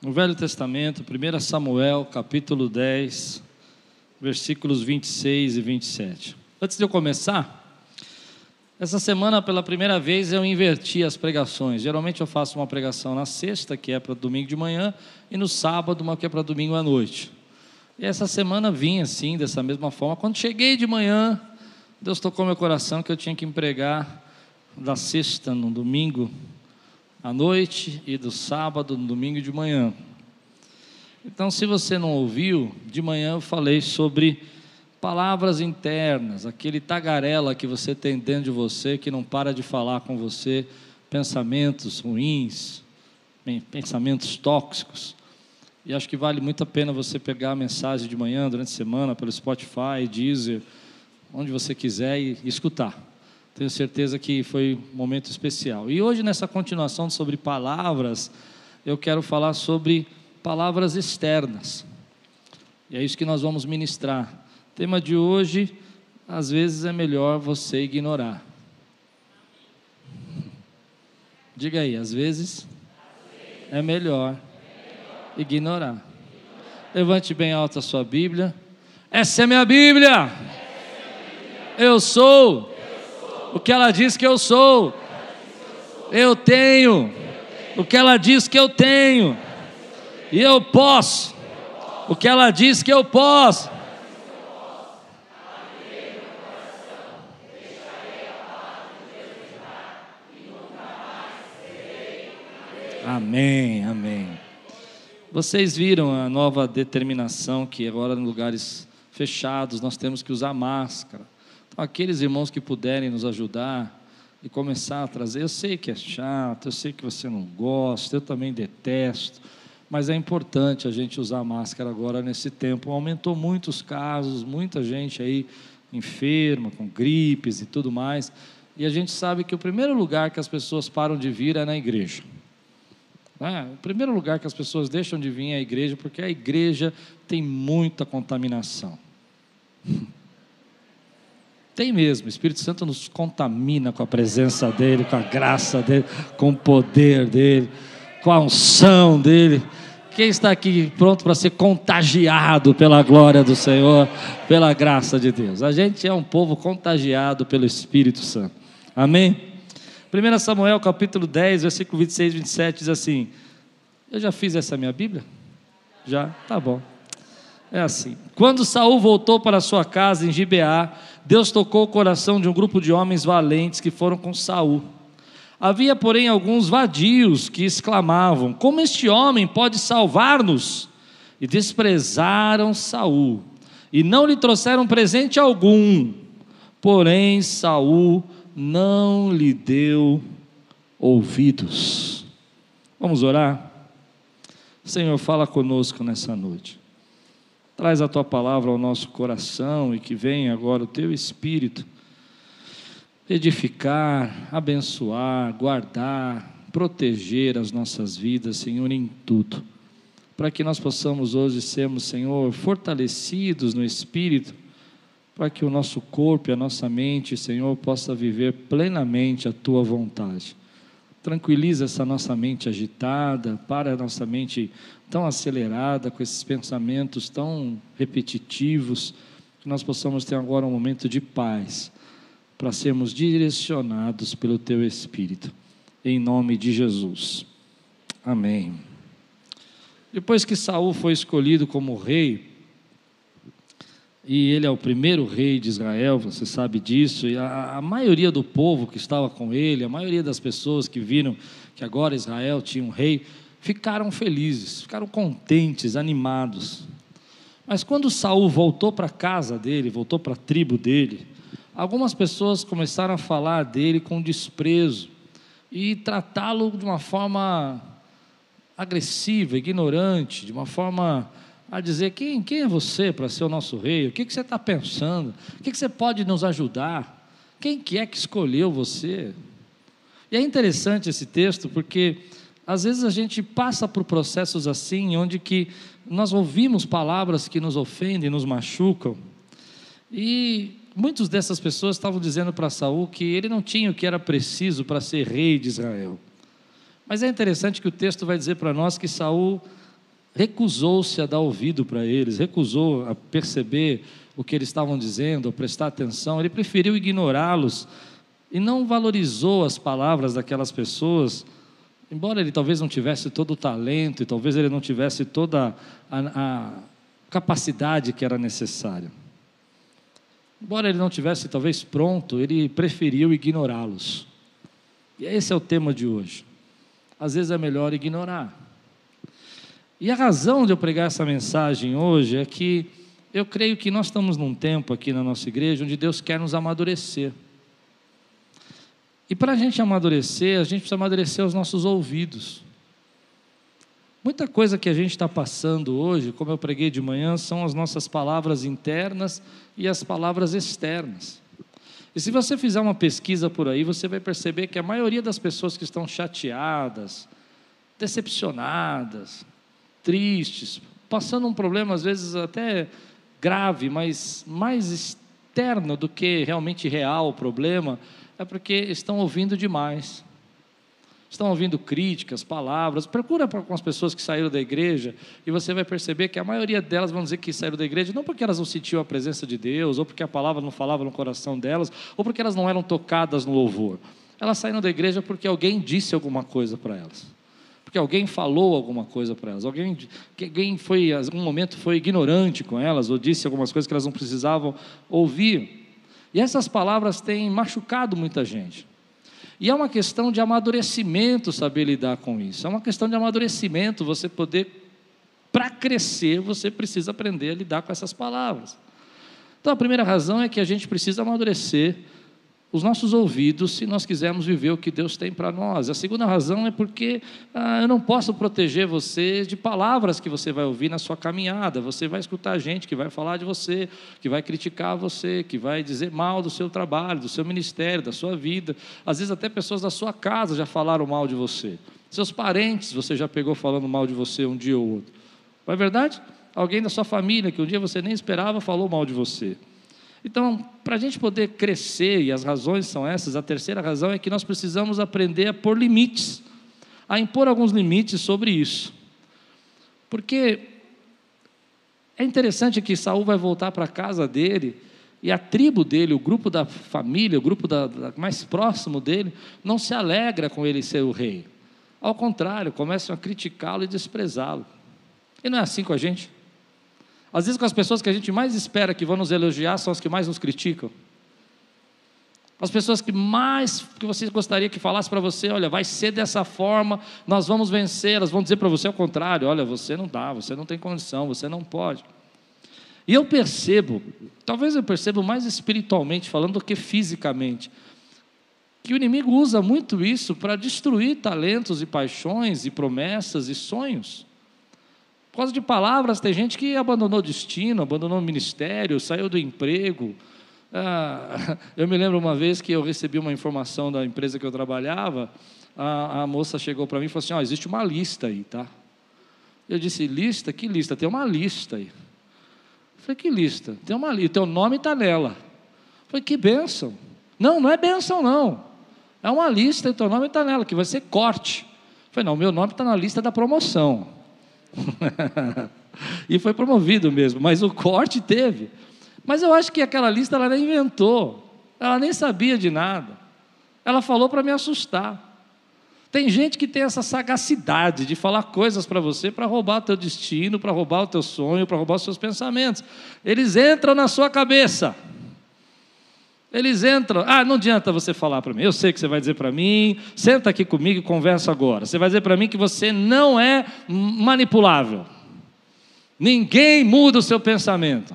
No Velho Testamento, 1 Samuel, capítulo 10, versículos 26 e 27. Antes de eu começar, essa semana, pela primeira vez, eu inverti as pregações. Geralmente eu faço uma pregação na sexta, que é para domingo de manhã, e no sábado, uma que é para domingo à noite. E essa semana vim assim, dessa mesma forma. Quando cheguei de manhã, Deus tocou meu coração que eu tinha que empregar da sexta no domingo à noite e do sábado no domingo de manhã. Então, se você não ouviu, de manhã eu falei sobre palavras internas, aquele tagarela que você tem dentro de você que não para de falar com você, pensamentos ruins, pensamentos tóxicos. E acho que vale muito a pena você pegar a mensagem de manhã, durante a semana, pelo Spotify, Deezer, onde você quiser e escutar. Tenho certeza que foi um momento especial. E hoje, nessa continuação sobre palavras, eu quero falar sobre palavras externas. E é isso que nós vamos ministrar. O tema de hoje, às vezes é melhor você ignorar. Diga aí, às vezes é melhor ignorar. Levante bem alto a sua Bíblia. Essa é minha Bíblia. Eu sou o que ela diz que eu sou. Eu tenho o que ela diz que eu tenho. E eu posso o que ela diz que eu posso. Amém, amém. Vocês viram a nova determinação que agora em lugares fechados nós temos que usar máscara aqueles irmãos que puderem nos ajudar e começar a trazer. Eu sei que é chato, eu sei que você não gosta, eu também detesto, mas é importante a gente usar máscara agora nesse tempo. Aumentou muitos casos, muita gente aí enferma, com gripes e tudo mais. E a gente sabe que o primeiro lugar que as pessoas param de vir é na igreja. É, o primeiro lugar que as pessoas deixam de vir é a igreja, porque a igreja tem muita contaminação. Tem mesmo, o Espírito Santo nos contamina com a presença dEle, com a graça dEle, com o poder dEle, com a unção dEle. Quem está aqui pronto para ser contagiado pela glória do Senhor, pela graça de Deus? A gente é um povo contagiado pelo Espírito Santo. Amém? 1 Samuel capítulo 10, versículo 26 e 27 diz assim: Eu já fiz essa minha Bíblia? Já? Tá bom. É assim. Quando Saul voltou para sua casa em Gibeá, Deus tocou o coração de um grupo de homens valentes que foram com Saul. Havia, porém, alguns vadios que exclamavam: Como este homem pode salvar-nos? E desprezaram Saul, e não lhe trouxeram presente algum. Porém, Saul não lhe deu ouvidos. Vamos orar? Senhor, fala conosco nessa noite. Traz a tua palavra ao nosso coração e que venha agora o teu espírito edificar, abençoar, guardar, proteger as nossas vidas, Senhor, em tudo. Para que nós possamos hoje sermos, Senhor, fortalecidos no espírito, para que o nosso corpo e a nossa mente, Senhor, possa viver plenamente a tua vontade. Tranquiliza essa nossa mente agitada, para a nossa mente tão acelerada, com esses pensamentos tão repetitivos, que nós possamos ter agora um momento de paz, para sermos direcionados pelo Teu Espírito, em nome de Jesus. Amém. Depois que Saul foi escolhido como rei, e ele é o primeiro rei de Israel, você sabe disso, e a, a, maioria do povo que estava com ele, a maioria das pessoas que viram que agora Israel tinha um rei, ficaram felizes, ficaram contentes, animados. Mas quando Saul voltou para a casa dele, voltou para a tribo dele, algumas pessoas começaram a falar dele com desprezo e tratá-lo de uma forma agressiva, ignorante, de uma forma a dizer: quem, quem é você para ser o nosso rei? O que, que você está pensando? O que, que você pode nos ajudar? Quem que é que escolheu você? E é interessante esse texto porque às vezes a gente passa por processos assim, onde que nós ouvimos palavras que nos ofendem, nos machucam. E muitas dessas pessoas estavam dizendo para Saul que ele não tinha o que era preciso para ser rei de Israel. Mas é interessante que o texto vai dizer para nós que Saul recusou-se a dar ouvido para eles, recusou a perceber o que eles estavam dizendo, a prestar atenção, ele preferiu ignorá-los e não valorizou as palavras daquelas pessoas, embora ele talvez não tivesse todo o talento e talvez ele não tivesse toda a, a capacidade que era necessária. Embora ele não tivesse talvez pronto, ele preferiu ignorá-los. E esse é o tema de hoje. Às vezes é melhor ignorar. E a razão de eu pregar essa mensagem hoje é que eu creio que nós estamos num tempo aqui na nossa igreja onde Deus quer nos amadurecer. E para a gente amadurecer, a gente precisa amadurecer os nossos ouvidos. Muita coisa que a gente está passando hoje, como eu preguei de manhã, são as nossas palavras internas e as palavras externas. E se você fizer uma pesquisa por aí, você vai perceber que a maioria das pessoas que estão chateadas, decepcionadas, tristes, passando um problema às vezes até grave, mas mais externo do que realmente real o problema, é porque estão ouvindo demais. Estão ouvindo críticas, palavras. Procura com as pessoas que saíram da igreja e você vai perceber que a maioria delas vão dizer que saíram da igreja não porque elas não sentiam a presença de Deus, ou porque a palavra não falava no coração delas, ou porque elas não eram tocadas no louvor. Elas saíram da igreja porque alguém disse alguma coisa para elas porque alguém falou alguma coisa para elas, alguém, alguém foi, em algum momento foi ignorante com elas, ou disse algumas coisas que elas não precisavam ouvir. E essas palavras têm machucado muita gente. E é uma questão de amadurecimento saber lidar com isso. É uma questão de amadurecimento, você poder, para crescer, você precisa aprender a lidar com essas palavras. Então a primeira razão é que a gente precisa amadurecer os nossos ouvidos se nós quisermos viver o que Deus tem para nós. A segunda razão é porque ah, eu não posso proteger você de palavras que você vai ouvir na sua caminhada. Você vai escutar gente que vai falar de você, que vai criticar você, que vai dizer mal do seu trabalho, do seu ministério, da sua vida. Às vezes até pessoas da sua casa já falaram mal de você. Seus parentes você já pegou falando mal de você um dia ou outro. Não é verdade? Alguém da sua família que um dia você nem esperava falou mal de você. Então, para a gente poder crescer, e as razões são essas, a terceira razão é que nós precisamos aprender a pôr limites, a impor alguns limites sobre isso. Porque é interessante que Saul vai voltar para a casa dele, e a tribo dele, o grupo da família, o grupo da, da, mais próximo dele, não se alegra com ele ser o rei. Ao contrário, começam a criticá-lo e desprezá-lo. E não é assim com a gente? Às vezes, com as pessoas que a gente mais espera que vão nos elogiar, são as que mais nos criticam. As pessoas que mais que você gostaria que falasse para você, olha, vai ser dessa forma, nós vamos vencer, elas vão dizer para você ao contrário, olha, você não dá, você não tem condição, você não pode. E eu percebo, talvez eu perceba mais espiritualmente falando do que fisicamente, que o inimigo usa muito isso para destruir talentos e paixões e promessas e sonhos. Causa de palavras, tem gente que abandonou o destino, abandonou o ministério, saiu do emprego. Ah, eu me lembro uma vez que eu recebi uma informação da empresa que eu trabalhava, a, a moça chegou para mim e falou assim: oh, existe uma lista aí, tá? Eu disse: lista? Que lista? Tem uma lista aí. Eu falei: que lista? Tem uma lista, teu nome está nela. Eu falei: que bênção. Não, não é bênção, não. É uma lista e teu nome está nela, que vai ser corte. Eu falei: não, meu nome está na lista da promoção. e foi promovido mesmo, mas o corte teve. Mas eu acho que aquela lista ela nem inventou, ela nem sabia de nada. Ela falou para me assustar. Tem gente que tem essa sagacidade de falar coisas para você para roubar o teu destino, para roubar o teu sonho, para roubar os seus pensamentos. Eles entram na sua cabeça. Eles entram. Ah, não adianta você falar para mim. Eu sei que você vai dizer para mim. Senta aqui comigo e conversa agora. Você vai dizer para mim que você não é manipulável. Ninguém muda o seu pensamento.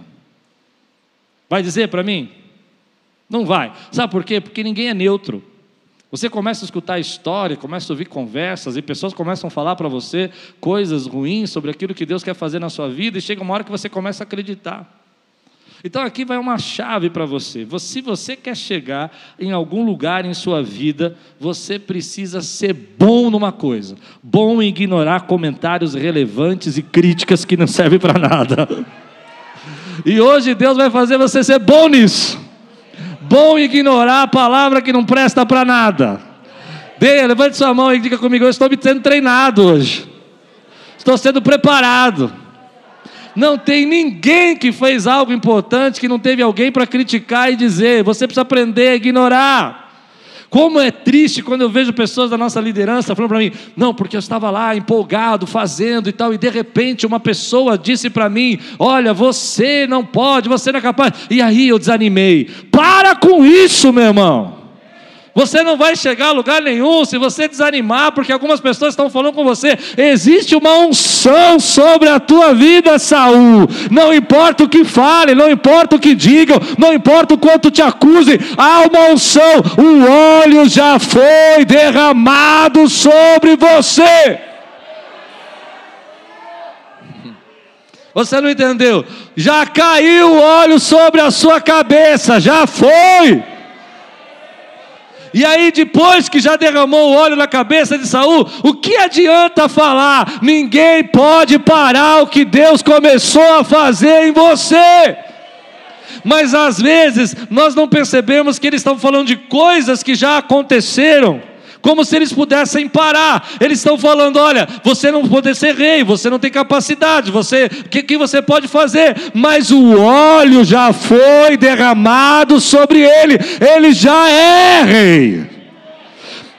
Vai dizer para mim? Não vai. Sabe por quê? Porque ninguém é neutro. Você começa a escutar história, começa a ouvir conversas e pessoas começam a falar para você coisas ruins sobre aquilo que Deus quer fazer na sua vida e chega uma hora que você começa a acreditar. Então aqui vai uma chave para você. Se você quer chegar em algum lugar em sua vida, você precisa ser bom numa coisa: bom em ignorar comentários relevantes e críticas que não servem para nada. E hoje Deus vai fazer você ser bom nisso. Bom em ignorar a palavra que não presta para nada. Dê, levante sua mão e diga comigo: Eu estou me sendo treinado hoje. Estou sendo preparado. Não tem ninguém que fez algo importante que não teve alguém para criticar e dizer. Você precisa aprender a ignorar. Como é triste quando eu vejo pessoas da nossa liderança falando para mim, não, porque eu estava lá empolgado, fazendo e tal, e de repente uma pessoa disse para mim: Olha, você não pode, você não é capaz. E aí eu desanimei. Para com isso, meu irmão. Você não vai chegar a lugar nenhum se você desanimar, porque algumas pessoas estão falando com você. Existe uma unção sobre a tua vida, Saul. Não importa o que fale, não importa o que digam, não importa o quanto te acuse, há uma unção. O óleo já foi derramado sobre você. Você não entendeu? Já caiu o óleo sobre a sua cabeça, já foi. E aí, depois que já derramou o óleo na cabeça de Saul, o que adianta falar? Ninguém pode parar o que Deus começou a fazer em você. Mas às vezes nós não percebemos que eles estão falando de coisas que já aconteceram como se eles pudessem parar. Eles estão falando: olha, você não pode ser rei, você não tem capacidade, você, o que, que você pode fazer? Mas o óleo já foi derramado sobre ele, ele já é rei.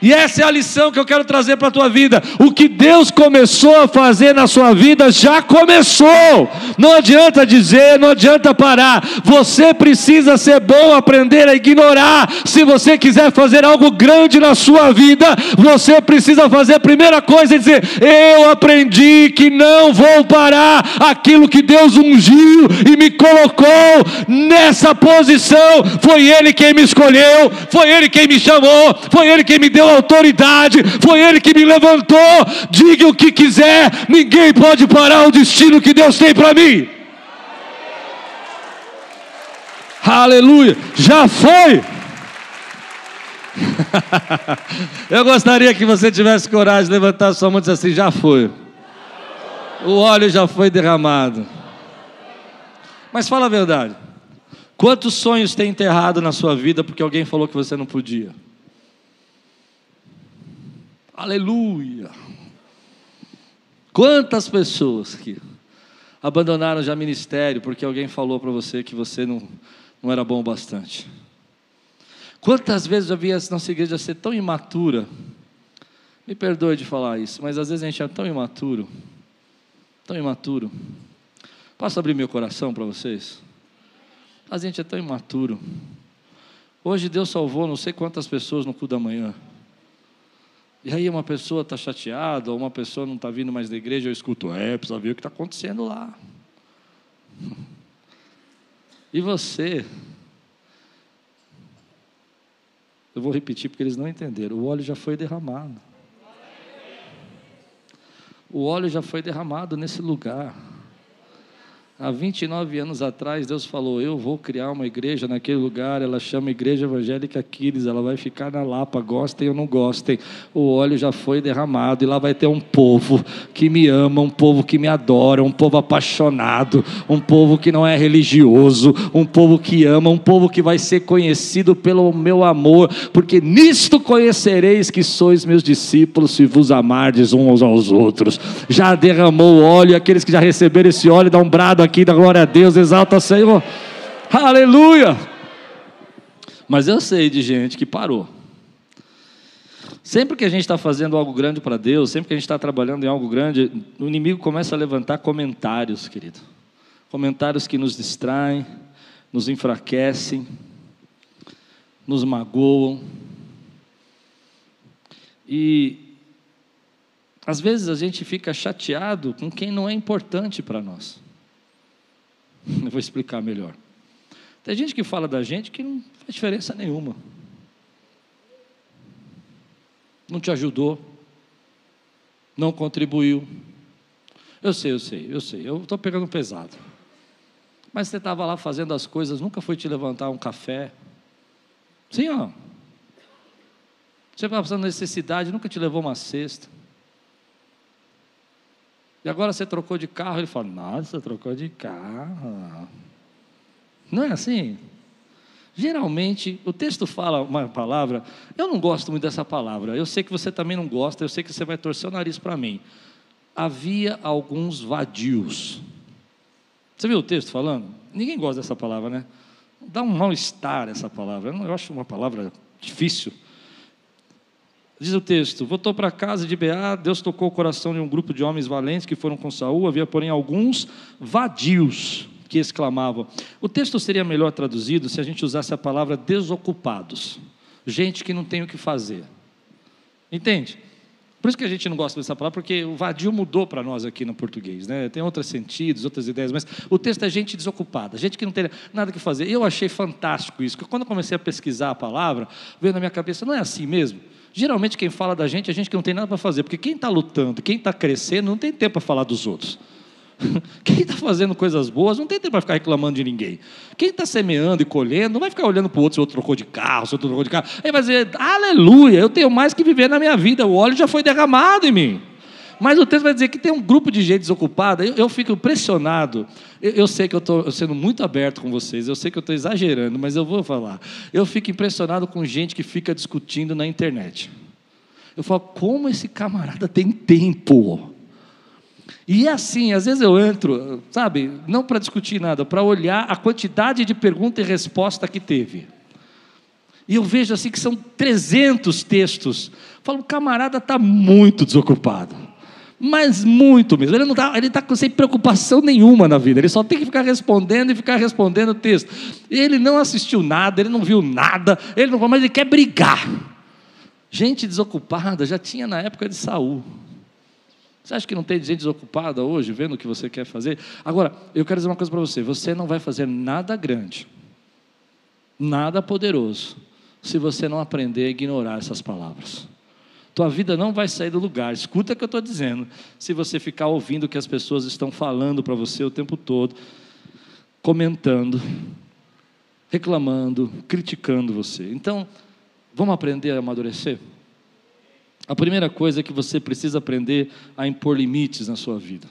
E essa é a lição que eu quero trazer para a tua vida. O que Deus começou a fazer na sua vida já começou. Não adianta dizer, não adianta parar. Você precisa ser bom, aprender a ignorar. Se você quiser fazer algo grande na sua vida, você precisa fazer a primeira coisa e dizer: Eu aprendi que não vou parar aquilo que Deus ungiu e me colocou nessa posição. Foi Ele quem me escolheu, foi Ele quem me chamou, foi Ele quem me deu autoridade, foi Ele que me levantou. Diga o que quiser, ninguém pode parar o destino que Deus tem para mim. Aleluia, já foi. Eu gostaria que você tivesse coragem de levantar sua mão e dizer assim: já foi. O óleo já foi derramado. Mas fala a verdade. Quantos sonhos tem enterrado na sua vida porque alguém falou que você não podia? Aleluia! Quantas pessoas que abandonaram já ministério porque alguém falou para você que você não, não era bom o bastante? Quantas vezes eu vi a nossa igreja ser tão imatura? Me perdoe de falar isso, mas às vezes a gente é tão imaturo, tão imaturo. Posso abrir meu coração para vocês? A gente é tão imaturo. Hoje Deus salvou não sei quantas pessoas no cu da manhã. E aí uma pessoa está chateada, ou uma pessoa não está vindo mais da igreja, eu escuto, é, precisa ver o que está acontecendo lá. E você, eu vou repetir porque eles não entenderam, o óleo já foi derramado. O óleo já foi derramado nesse lugar. Há 29 anos atrás, Deus falou: Eu vou criar uma igreja naquele lugar. Ela chama Igreja Evangélica Aquiles. Ela vai ficar na Lapa, gostem ou não gostem. O óleo já foi derramado. E lá vai ter um povo que me ama, um povo que me adora, um povo apaixonado, um povo que não é religioso, um povo que ama, um povo que vai ser conhecido pelo meu amor. Porque nisto conhecereis que sois meus discípulos, se vos amardes uns aos outros. Já derramou o óleo. Aqueles que já receberam esse óleo, dá um brado aqui da glória a Deus, exalta Senhor. Aleluia! Mas eu sei de gente que parou. Sempre que a gente está fazendo algo grande para Deus, sempre que a gente está trabalhando em algo grande, o inimigo começa a levantar comentários, querido. Comentários que nos distraem, nos enfraquecem, nos magoam. E às vezes a gente fica chateado com quem não é importante para nós. Eu vou explicar melhor. Tem gente que fala da gente que não faz diferença nenhuma. Não te ajudou. Não contribuiu. Eu sei, eu sei, eu sei. Eu estou pegando pesado. Mas você estava lá fazendo as coisas, nunca foi te levantar um café. Sim ou não? Você estava passando necessidade, nunca te levou uma cesta. E agora você trocou de carro, ele fala: Nossa, trocou de carro. Não é assim? Geralmente, o texto fala uma palavra, eu não gosto muito dessa palavra, eu sei que você também não gosta, eu sei que você vai torcer o nariz para mim. havia alguns vadios. Você viu o texto falando? Ninguém gosta dessa palavra, né? Dá um mal-estar essa palavra. Eu acho uma palavra difícil. Diz o texto: Voltou para casa de Beá, Deus tocou o coração de um grupo de homens valentes que foram com Saul, havia, porém, alguns vadios que exclamavam. O texto seria melhor traduzido se a gente usasse a palavra desocupados. Gente que não tem o que fazer. Entende? Por isso que a gente não gosta dessa palavra, porque o vadio mudou para nós aqui no português, né? Tem outros sentidos, outras ideias, mas o texto é gente desocupada, gente que não tem nada que fazer. Eu achei fantástico isso, porque quando eu comecei a pesquisar a palavra, veio na minha cabeça, não é assim mesmo? Geralmente quem fala da gente é gente que não tem nada para fazer, porque quem está lutando, quem está crescendo, não tem tempo para falar dos outros. Quem está fazendo coisas boas não tem tempo para ficar reclamando de ninguém. Quem está semeando e colhendo não vai ficar olhando para o outro se o outro trocou de carro, se o outro trocou de carro. Aí vai dizer, aleluia, eu tenho mais que viver na minha vida, o óleo já foi derramado em mim. Mas o texto vai dizer que tem um grupo de gente desocupada. Eu, eu fico impressionado. Eu, eu sei que eu estou sendo muito aberto com vocês. Eu sei que eu estou exagerando, mas eu vou falar. Eu fico impressionado com gente que fica discutindo na internet. Eu falo, como esse camarada tem tempo? E é assim, às vezes eu entro, sabe, não para discutir nada, para olhar a quantidade de pergunta e resposta que teve. E eu vejo assim que são 300 textos. Eu falo, o camarada está muito desocupado. Mas muito mesmo. Ele não está ele tá sem preocupação nenhuma na vida. Ele só tem que ficar respondendo e ficar respondendo o texto. Ele não assistiu nada, ele não viu nada, ele não, mas ele quer brigar. Gente desocupada já tinha na época de Saul. Você acha que não tem gente desocupada hoje, vendo o que você quer fazer? Agora, eu quero dizer uma coisa para você: você não vai fazer nada grande, nada poderoso, se você não aprender a ignorar essas palavras. Tua vida não vai sair do lugar, escuta o que eu estou dizendo, se você ficar ouvindo o que as pessoas estão falando para você o tempo todo, comentando, reclamando, criticando você. Então, vamos aprender a amadurecer? A primeira coisa é que você precisa aprender a impor limites na sua vida.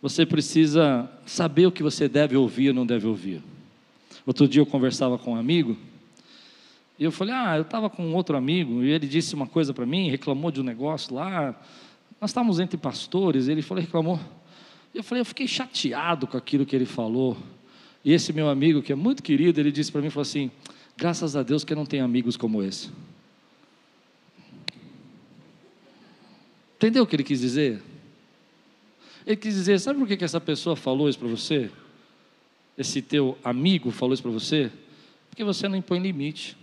Você precisa saber o que você deve ouvir ou não deve ouvir. Outro dia eu conversava com um amigo, e eu falei: Ah, eu estava com outro amigo, e ele disse uma coisa para mim, reclamou de um negócio lá. Nós estávamos entre pastores, ele falou: reclamou. Eu falei: Eu fiquei chateado com aquilo que ele falou. E esse meu amigo, que é muito querido, ele disse para mim: falou assim, Graças a Deus que eu não tenho amigos como esse. Entendeu o que ele quis dizer? Ele quis dizer: sabe por que, que essa pessoa falou isso para você? Esse teu amigo falou isso para você? Porque você não impõe limite.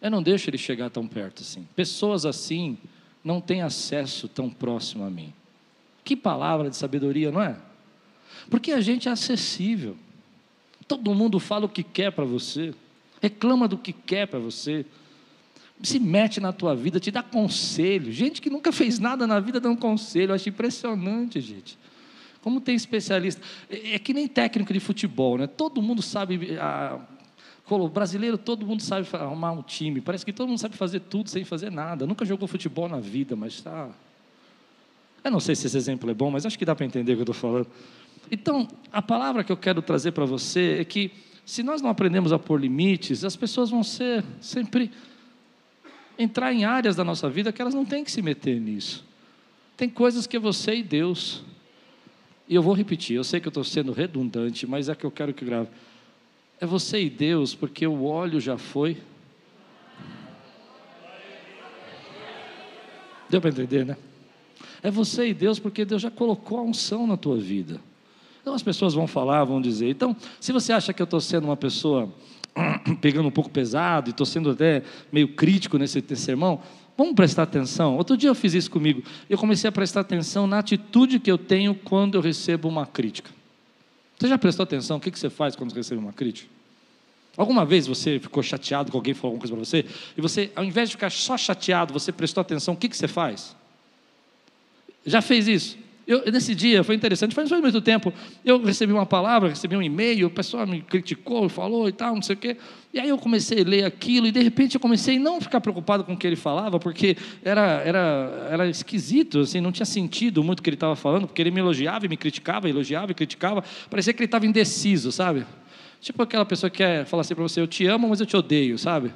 Eu não deixo ele chegar tão perto assim. Pessoas assim não têm acesso tão próximo a mim. Que palavra de sabedoria, não é? Porque a gente é acessível. Todo mundo fala o que quer para você, reclama do que quer para você se mete na tua vida, te dá conselho. Gente que nunca fez nada na vida dando conselho. Eu acho impressionante, gente. Como tem especialista. É, é que nem técnico de futebol, né? Todo mundo sabe. A, o brasileiro, todo mundo sabe arrumar um time. Parece que todo mundo sabe fazer tudo sem fazer nada. Nunca jogou futebol na vida, mas está. Eu não sei se esse exemplo é bom, mas acho que dá para entender o que eu estou falando. Então, a palavra que eu quero trazer para você é que, se nós não aprendemos a pôr limites, as pessoas vão ser sempre entrar em áreas da nossa vida que elas não têm que se meter nisso. Tem coisas que é você e Deus. E eu vou repetir, eu sei que eu estou sendo redundante, mas é que eu quero que grave. É você e Deus, porque o óleo já foi. Deu para entender, né? É você e Deus, porque Deus já colocou a unção na tua vida. Então as pessoas vão falar, vão dizer. Então, se você acha que eu estou sendo uma pessoa pegando um pouco pesado e estou sendo até meio crítico nesse, sermão, vamos prestar atenção. Outro dia eu fiz isso comigo. Eu comecei a prestar atenção na atitude que eu tenho quando eu recebo uma crítica. Você já prestou atenção? O que você faz quando recebe uma crítica? Alguma vez você ficou chateado com alguém falou alguma coisa para você e você, ao invés de ficar só chateado, você prestou atenção? O que você faz? Já fez isso? Eu, nesse dia foi interessante, faz muito tempo. Eu recebi uma palavra, recebi um e-mail, o pessoal me criticou, falou e tal, não sei o quê. E aí eu comecei a ler aquilo e de repente eu comecei a não ficar preocupado com o que ele falava, porque era, era, era esquisito, assim, não tinha sentido muito o que ele estava falando, porque ele me elogiava e me criticava, elogiava e criticava. Parecia que ele estava indeciso, sabe? Tipo aquela pessoa que quer falar assim para você: Eu te amo, mas eu te odeio, sabe?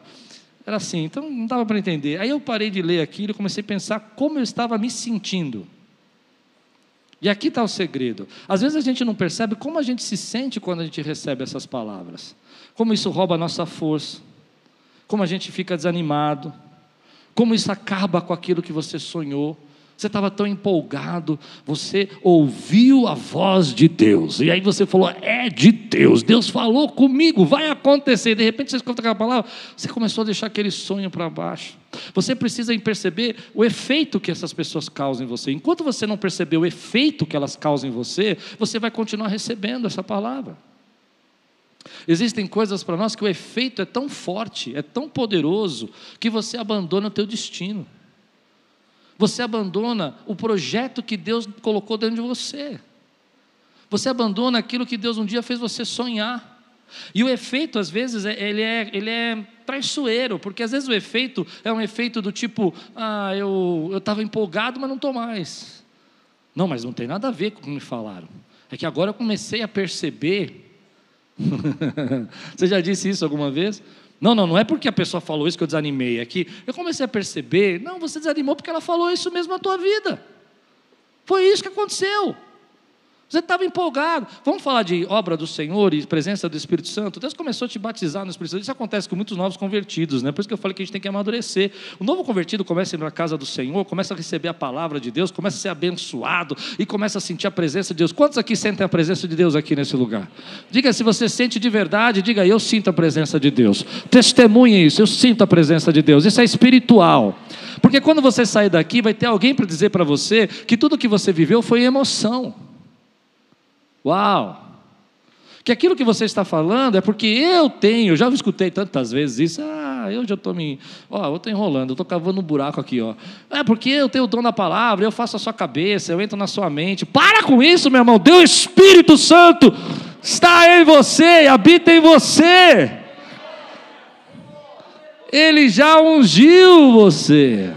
Era assim, então não dava para entender. Aí eu parei de ler aquilo e comecei a pensar como eu estava me sentindo. E aqui está o segredo. Às vezes a gente não percebe como a gente se sente quando a gente recebe essas palavras. Como isso rouba a nossa força. Como a gente fica desanimado. Como isso acaba com aquilo que você sonhou você estava tão empolgado, você ouviu a voz de Deus, e aí você falou: é de Deus, Deus falou comigo, vai acontecer. De repente você escuta aquela palavra, você começou a deixar aquele sonho para baixo. Você precisa perceber o efeito que essas pessoas causam em você. Enquanto você não perceber o efeito que elas causam em você, você vai continuar recebendo essa palavra. Existem coisas para nós que o efeito é tão forte, é tão poderoso, que você abandona o teu destino. Você abandona o projeto que Deus colocou dentro de você. Você abandona aquilo que Deus um dia fez você sonhar. E o efeito, às vezes, é, ele é, ele é traiçoeiro, porque às vezes o efeito é um efeito do tipo: ah, eu estava empolgado, mas não estou mais. Não, mas não tem nada a ver com o que me falaram. É que agora eu comecei a perceber. Você já disse isso alguma vez? Não, não, não é porque a pessoa falou isso que eu desanimei. É que eu comecei a perceber, não, você desanimou porque ela falou isso mesmo na tua vida. Foi isso que aconteceu. Você estava empolgado. Vamos falar de obra do Senhor e presença do Espírito Santo. Deus começou a te batizar no Espírito Santo. Isso acontece com muitos novos convertidos, né? Por isso que eu falei que a gente tem que amadurecer. O novo convertido começa a ir na casa do Senhor, começa a receber a palavra de Deus, começa a ser abençoado e começa a sentir a presença de Deus. Quantos aqui sentem a presença de Deus aqui nesse lugar? Diga se você sente de verdade, diga eu sinto a presença de Deus. Testemunhe isso, eu sinto a presença de Deus. Isso é espiritual. Porque quando você sair daqui, vai ter alguém para dizer para você que tudo que você viveu foi emoção. Uau! Que aquilo que você está falando é porque eu tenho, já escutei tantas vezes isso, ah, eu já estou me. Ó, eu estou enrolando, eu estou cavando um buraco aqui, ó. É porque eu tenho o dom da palavra, eu faço a sua cabeça, eu entro na sua mente. Para com isso, meu irmão. Deus Espírito Santo está em você, habita em você. Ele já ungiu você.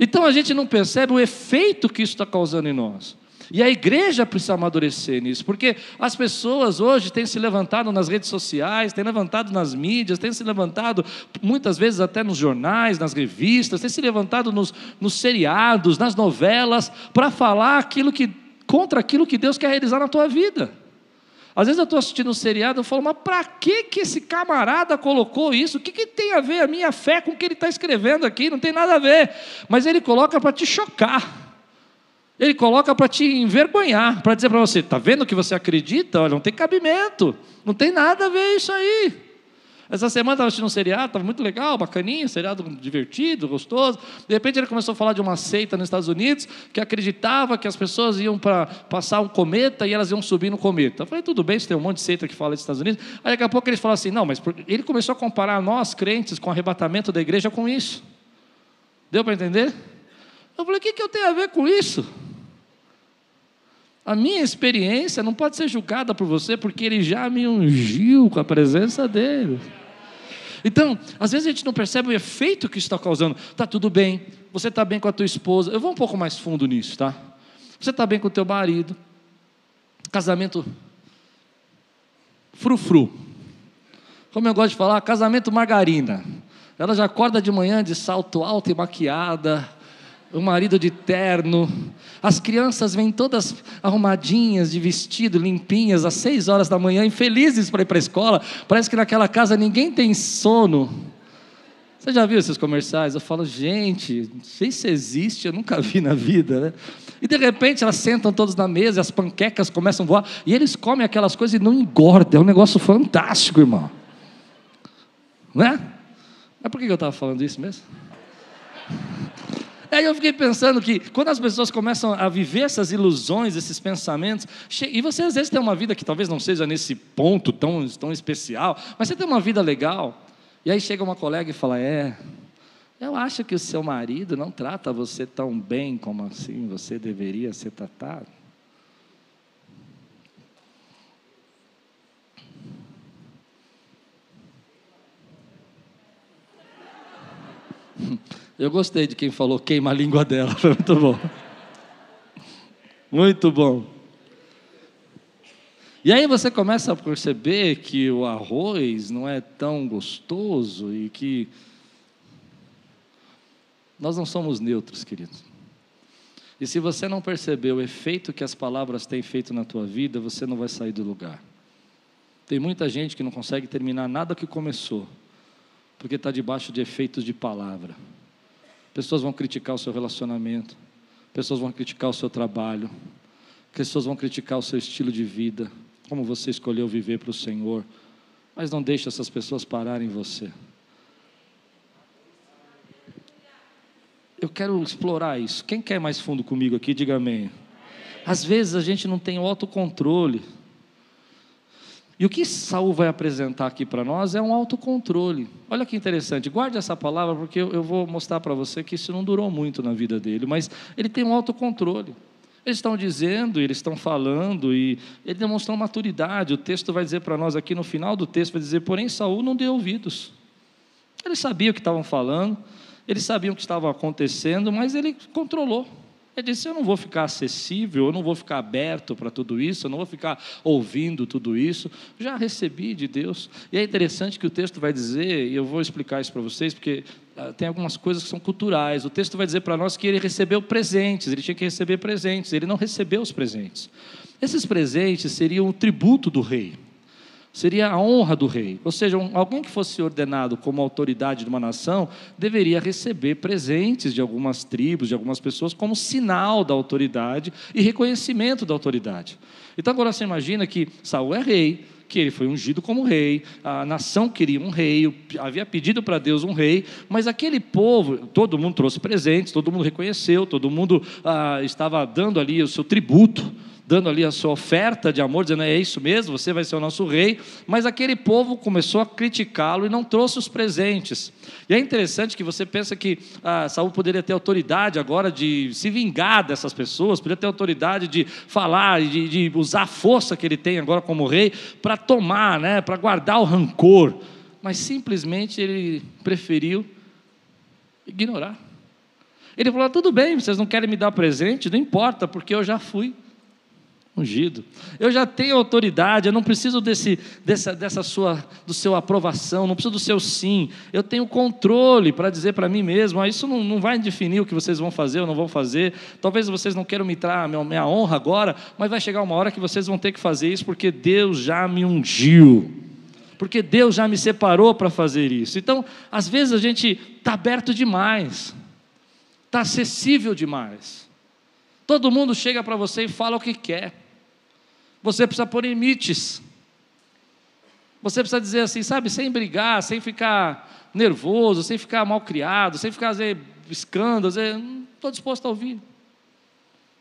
Então a gente não percebe o efeito que isso está causando em nós. E a igreja precisa amadurecer nisso, porque as pessoas hoje têm se levantado nas redes sociais, têm levantado nas mídias, têm se levantado muitas vezes até nos jornais, nas revistas, têm se levantado nos, nos seriados, nas novelas, para falar aquilo que, contra aquilo que Deus quer realizar na tua vida. Às vezes eu estou assistindo um seriado e falo, mas para que, que esse camarada colocou isso? O que, que tem a ver a minha fé com o que ele está escrevendo aqui? Não tem nada a ver. Mas ele coloca para te chocar. Ele coloca para te envergonhar, para dizer para você: está vendo que você acredita? Olha, não tem cabimento, não tem nada a ver isso aí. Essa semana estava assistindo um seriado, estava muito legal, bacaninho, seriado divertido, gostoso. De repente ele começou a falar de uma seita nos Estados Unidos que acreditava que as pessoas iam para passar um cometa e elas iam subir no cometa. Eu falei, tudo bem, você tem um monte de seita que fala dos Estados Unidos. Aí daqui a pouco eles falaram assim, não, mas ele começou a comparar nós, crentes, com o arrebatamento da igreja com isso. Deu para entender? Eu falei, o que, que eu tenho a ver com isso? A minha experiência não pode ser julgada por você, porque ele já me ungiu com a presença dele. Então, às vezes a gente não percebe o efeito que isso está causando. Está tudo bem, você está bem com a tua esposa. Eu vou um pouco mais fundo nisso, tá? Você está bem com o teu marido. Casamento frufru. Como eu gosto de falar, casamento margarina. Ela já acorda de manhã de salto alto e maquiada o marido de terno, as crianças vêm todas arrumadinhas, de vestido, limpinhas, às seis horas da manhã, infelizes para ir para a escola. Parece que naquela casa ninguém tem sono. Você já viu esses comerciais? Eu falo, gente, não sei se existe, eu nunca vi na vida, né? E de repente elas sentam todos na mesa, as panquecas começam a voar, e eles comem aquelas coisas e não engordam. É um negócio fantástico, irmão. Né? Mas por que eu estava falando isso mesmo? Aí eu fiquei pensando que quando as pessoas começam a viver essas ilusões, esses pensamentos, e você às vezes tem uma vida que talvez não seja nesse ponto tão, tão especial, mas você tem uma vida legal, e aí chega uma colega e fala: É, eu acho que o seu marido não trata você tão bem como assim você deveria ser tratado. Eu gostei de quem falou queima a língua dela, foi muito bom. Muito bom. E aí você começa a perceber que o arroz não é tão gostoso e que nós não somos neutros, queridos. E se você não perceber o efeito que as palavras têm feito na tua vida, você não vai sair do lugar. Tem muita gente que não consegue terminar nada que começou, porque está debaixo de efeitos de palavra. Pessoas vão criticar o seu relacionamento, pessoas vão criticar o seu trabalho, pessoas vão criticar o seu estilo de vida, como você escolheu viver para o Senhor, mas não deixe essas pessoas pararem você. Eu quero explorar isso. Quem quer mais fundo comigo aqui, diga amém. Às vezes a gente não tem autocontrole. E o que Saul vai apresentar aqui para nós é um autocontrole. Olha que interessante, guarde essa palavra, porque eu vou mostrar para você que isso não durou muito na vida dele, mas ele tem um autocontrole. Eles estão dizendo, eles estão falando, e ele demonstrou maturidade. O texto vai dizer para nós aqui no final do texto, vai dizer, porém Saul não deu ouvidos. Ele sabia o que estavam falando, eles sabiam o que estava acontecendo, mas ele controlou. Ele disse: Eu não vou ficar acessível, eu não vou ficar aberto para tudo isso, eu não vou ficar ouvindo tudo isso. Já recebi de Deus. E é interessante que o texto vai dizer, e eu vou explicar isso para vocês, porque ah, tem algumas coisas que são culturais. O texto vai dizer para nós que ele recebeu presentes, ele tinha que receber presentes, ele não recebeu os presentes. Esses presentes seriam o tributo do rei seria a honra do rei. Ou seja, alguém que fosse ordenado como autoridade de uma nação deveria receber presentes de algumas tribos, de algumas pessoas, como sinal da autoridade e reconhecimento da autoridade. Então agora você imagina que Saul é rei, que ele foi ungido como rei, a nação queria um rei, havia pedido para Deus um rei, mas aquele povo, todo mundo trouxe presentes, todo mundo reconheceu, todo mundo ah, estava dando ali o seu tributo dando ali a sua oferta de amor, dizendo: é isso mesmo, você vai ser o nosso rei. Mas aquele povo começou a criticá-lo e não trouxe os presentes. E é interessante que você pensa que ah, Saul poderia ter autoridade agora de se vingar dessas pessoas, poderia ter autoridade de falar, de, de usar a força que ele tem agora como rei para tomar, né, para guardar o rancor. Mas simplesmente ele preferiu ignorar. Ele falou: tudo bem, vocês não querem me dar presente, não importa, porque eu já fui ungido. Eu já tenho autoridade, eu não preciso desse, dessa, dessa sua, do seu aprovação, não preciso do seu sim. Eu tenho controle para dizer para mim mesmo, ah, isso não, não vai definir o que vocês vão fazer ou não vão fazer. Talvez vocês não queiram me dar minha, minha honra agora, mas vai chegar uma hora que vocês vão ter que fazer isso porque Deus já me ungiu. Porque Deus já me separou para fazer isso. Então, às vezes a gente está aberto demais, está acessível demais. Todo mundo chega para você e fala o que quer. Você precisa pôr limites. Você precisa dizer assim, sabe, sem brigar, sem ficar nervoso, sem ficar mal criado, sem ficar fazer escândalos. Estou disposto a ouvir.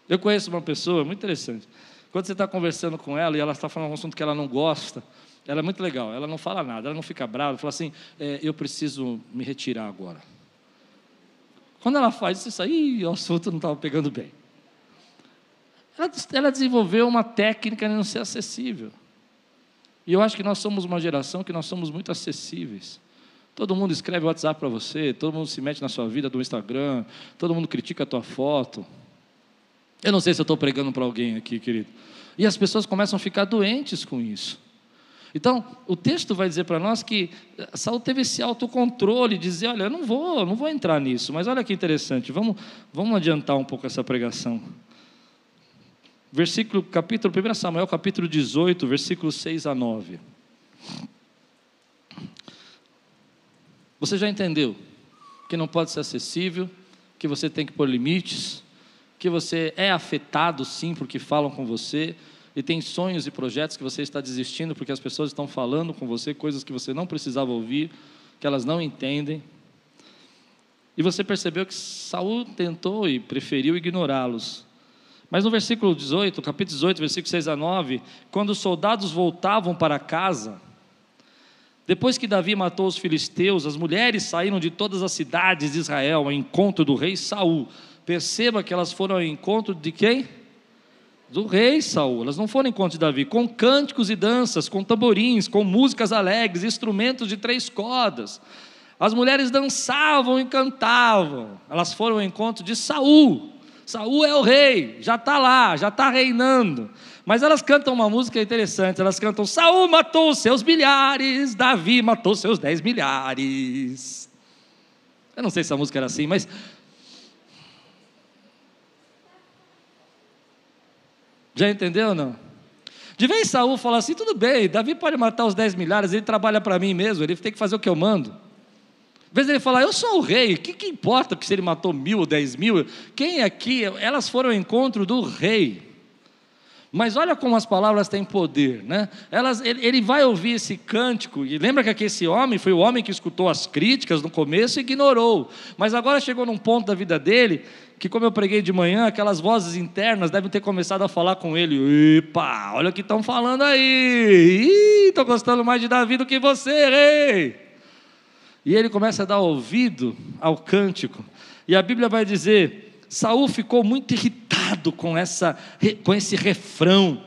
Eu conheço uma pessoa muito interessante. Quando você está conversando com ela e ela está falando um assunto que ela não gosta, ela é muito legal. Ela não fala nada, ela não fica brava, fala assim: é, eu preciso me retirar agora. Quando ela faz isso aí, o assunto não estava pegando bem. Ela, ela desenvolveu uma técnica de não ser acessível. E eu acho que nós somos uma geração que nós somos muito acessíveis. Todo mundo escreve WhatsApp para você, todo mundo se mete na sua vida do Instagram, todo mundo critica a tua foto. Eu não sei se eu estou pregando para alguém aqui, querido. E as pessoas começam a ficar doentes com isso. Então, o texto vai dizer para nós que Saul teve esse autocontrole, dizer, olha, eu não vou, não vou entrar nisso. Mas olha que interessante, vamos, vamos adiantar um pouco essa pregação versículo, capítulo, 1 Samuel, capítulo 18, versículos 6 a 9. Você já entendeu que não pode ser acessível, que você tem que pôr limites, que você é afetado sim porque falam com você, e tem sonhos e projetos que você está desistindo porque as pessoas estão falando com você coisas que você não precisava ouvir, que elas não entendem. E você percebeu que Saul tentou e preferiu ignorá-los. Mas no versículo 18, capítulo 18, versículo 6 a 9, quando os soldados voltavam para casa, depois que Davi matou os filisteus, as mulheres saíram de todas as cidades de Israel ao encontro do rei Saul. Perceba que elas foram ao encontro de quem? Do rei Saul. Elas não foram ao encontro de Davi, com cânticos e danças, com tamborins, com músicas alegres, instrumentos de três cordas. As mulheres dançavam e cantavam. Elas foram ao encontro de Saul Saul é o rei, já está lá, já está reinando. Mas elas cantam uma música interessante, elas cantam: Saul matou seus milhares, Davi matou seus dez milhares. Eu não sei se a música era assim, mas. Já entendeu ou não? De vez Saul fala assim: tudo bem, Davi pode matar os dez milhares, ele trabalha para mim mesmo, ele tem que fazer o que eu mando. Às vezes ele fala, eu sou o rei, o que, que importa se ele matou mil ou dez mil? Quem aqui, elas foram ao encontro do rei. Mas olha como as palavras têm poder, né? Elas, ele, ele, vai ouvir esse cântico, e lembra que esse homem foi o homem que escutou as críticas no começo e ignorou. Mas agora chegou num ponto da vida dele que, como eu preguei de manhã, aquelas vozes internas devem ter começado a falar com ele: Epa, olha o que estão falando aí, estou gostando mais de Davi do que você, rei. E ele começa a dar ouvido ao cântico. E a Bíblia vai dizer: Saul ficou muito irritado com, essa, com esse refrão.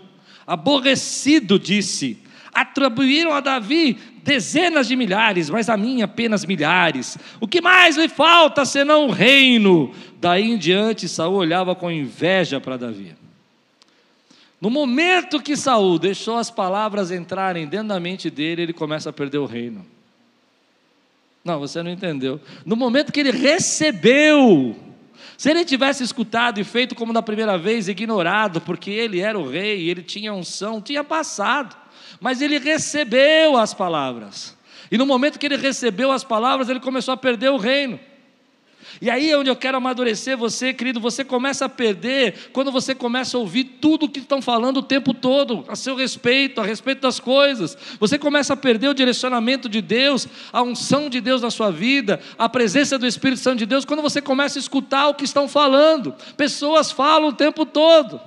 Aborrecido, disse: Atribuíram a Davi dezenas de milhares, mas a mim apenas milhares. O que mais lhe falta senão o reino? Daí em diante, Saul olhava com inveja para Davi. No momento que Saul deixou as palavras entrarem dentro da mente dele, ele começa a perder o reino. Não, você não entendeu. No momento que ele recebeu, se ele tivesse escutado e feito como na primeira vez, ignorado, porque ele era o rei, ele tinha unção, tinha passado. Mas ele recebeu as palavras. E no momento que ele recebeu as palavras, ele começou a perder o reino. E aí é onde eu quero amadurecer você, querido. Você começa a perder quando você começa a ouvir tudo o que estão falando o tempo todo, a seu respeito, a respeito das coisas. Você começa a perder o direcionamento de Deus, a unção de Deus na sua vida, a presença do Espírito Santo de Deus, quando você começa a escutar o que estão falando. Pessoas falam o tempo todo.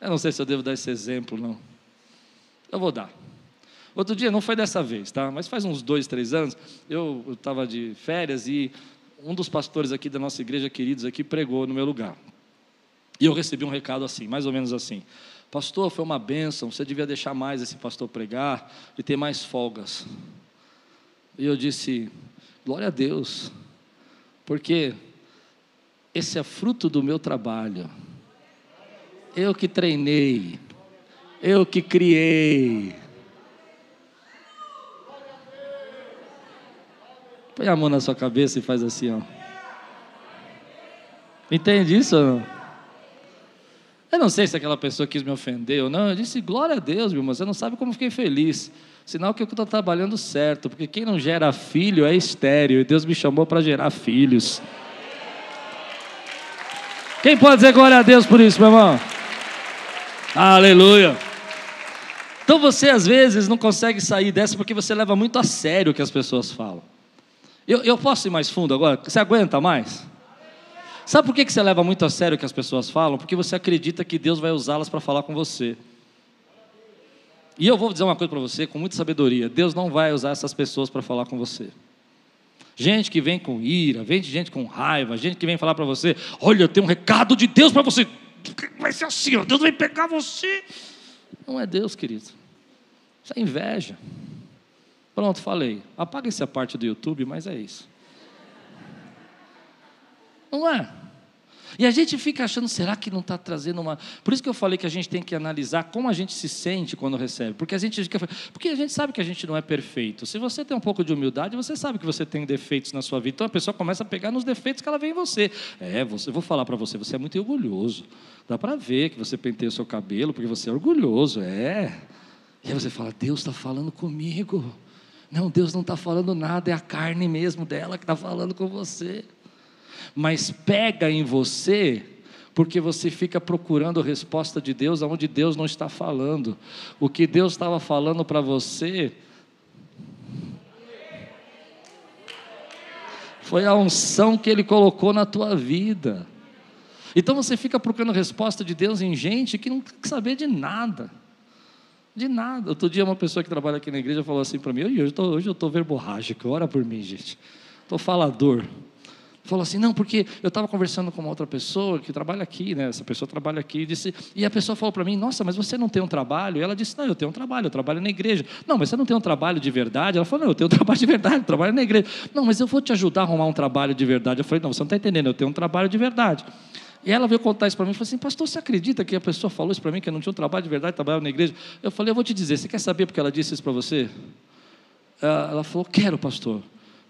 Eu não sei se eu devo dar esse exemplo, não. Eu vou dar. Outro dia, não foi dessa vez, tá? Mas faz uns dois, três anos, eu estava de férias e um dos pastores aqui da nossa igreja, queridos aqui, pregou no meu lugar. E eu recebi um recado assim, mais ou menos assim: Pastor, foi uma bênção, você devia deixar mais esse pastor pregar e ter mais folgas. E eu disse: Glória a Deus, porque esse é fruto do meu trabalho. Eu que treinei, eu que criei, Põe a mão na sua cabeça e faz assim, ó. Entende isso? Eu não sei se aquela pessoa quis me ofender ou não. Eu disse, glória a Deus, meu irmão. Você não sabe como fiquei feliz. Sinal que eu estou trabalhando certo. Porque quem não gera filho é estéreo. E Deus me chamou para gerar filhos. Quem pode dizer glória a Deus por isso, meu irmão? Aleluia. Então você às vezes não consegue sair dessa porque você leva muito a sério o que as pessoas falam. Eu, eu posso ir mais fundo agora? Você aguenta mais? Sabe por que você leva muito a sério o que as pessoas falam? Porque você acredita que Deus vai usá-las para falar com você. E eu vou dizer uma coisa para você com muita sabedoria: Deus não vai usar essas pessoas para falar com você. Gente que vem com ira, vem gente com raiva, gente que vem falar para você: Olha, eu tenho um recado de Deus para você. Vai ser assim, Deus vai pegar você. Não é Deus, querido. Isso é inveja. Pronto, falei. Apaga essa parte do YouTube, mas é isso. Não é? E a gente fica achando, será que não está trazendo uma. Por isso que eu falei que a gente tem que analisar como a gente se sente quando recebe. Porque a gente porque a gente sabe que a gente não é perfeito. Se você tem um pouco de humildade, você sabe que você tem defeitos na sua vida. Então a pessoa começa a pegar nos defeitos que ela vê em você. É, você, eu vou falar para você, você é muito orgulhoso. Dá para ver que você penteia o seu cabelo porque você é orgulhoso. É. E aí você fala, Deus está falando comigo. Não, Deus não está falando nada, é a carne mesmo dela que está falando com você. Mas pega em você, porque você fica procurando a resposta de Deus aonde Deus não está falando. O que Deus estava falando para você foi a unção que Ele colocou na tua vida. Então você fica procurando resposta de Deus em gente que não quer saber de nada. De nada. Outro dia, uma pessoa que trabalha aqui na igreja falou assim para mim: hoje eu estou verborrágico, ora por mim, gente. Estou falador. falou assim: não, porque eu estava conversando com uma outra pessoa que trabalha aqui, né? Essa pessoa trabalha aqui, e, disse, e a pessoa falou para mim: nossa, mas você não tem um trabalho? E ela disse: não, eu tenho um trabalho, eu trabalho na igreja. Não, mas você não tem um trabalho de verdade? Ela falou: não, eu tenho um trabalho de verdade, eu trabalho na igreja. Não, mas eu vou te ajudar a arrumar um trabalho de verdade. Eu falei: não, você não está entendendo, eu tenho um trabalho de verdade. E ela veio contar isso para mim e falou assim: Pastor, você acredita que a pessoa falou isso para mim, que eu não tinha um trabalho de verdade, trabalhava na igreja? Eu falei: Eu vou te dizer, você quer saber porque ela disse isso para você? Ela falou: Quero, pastor,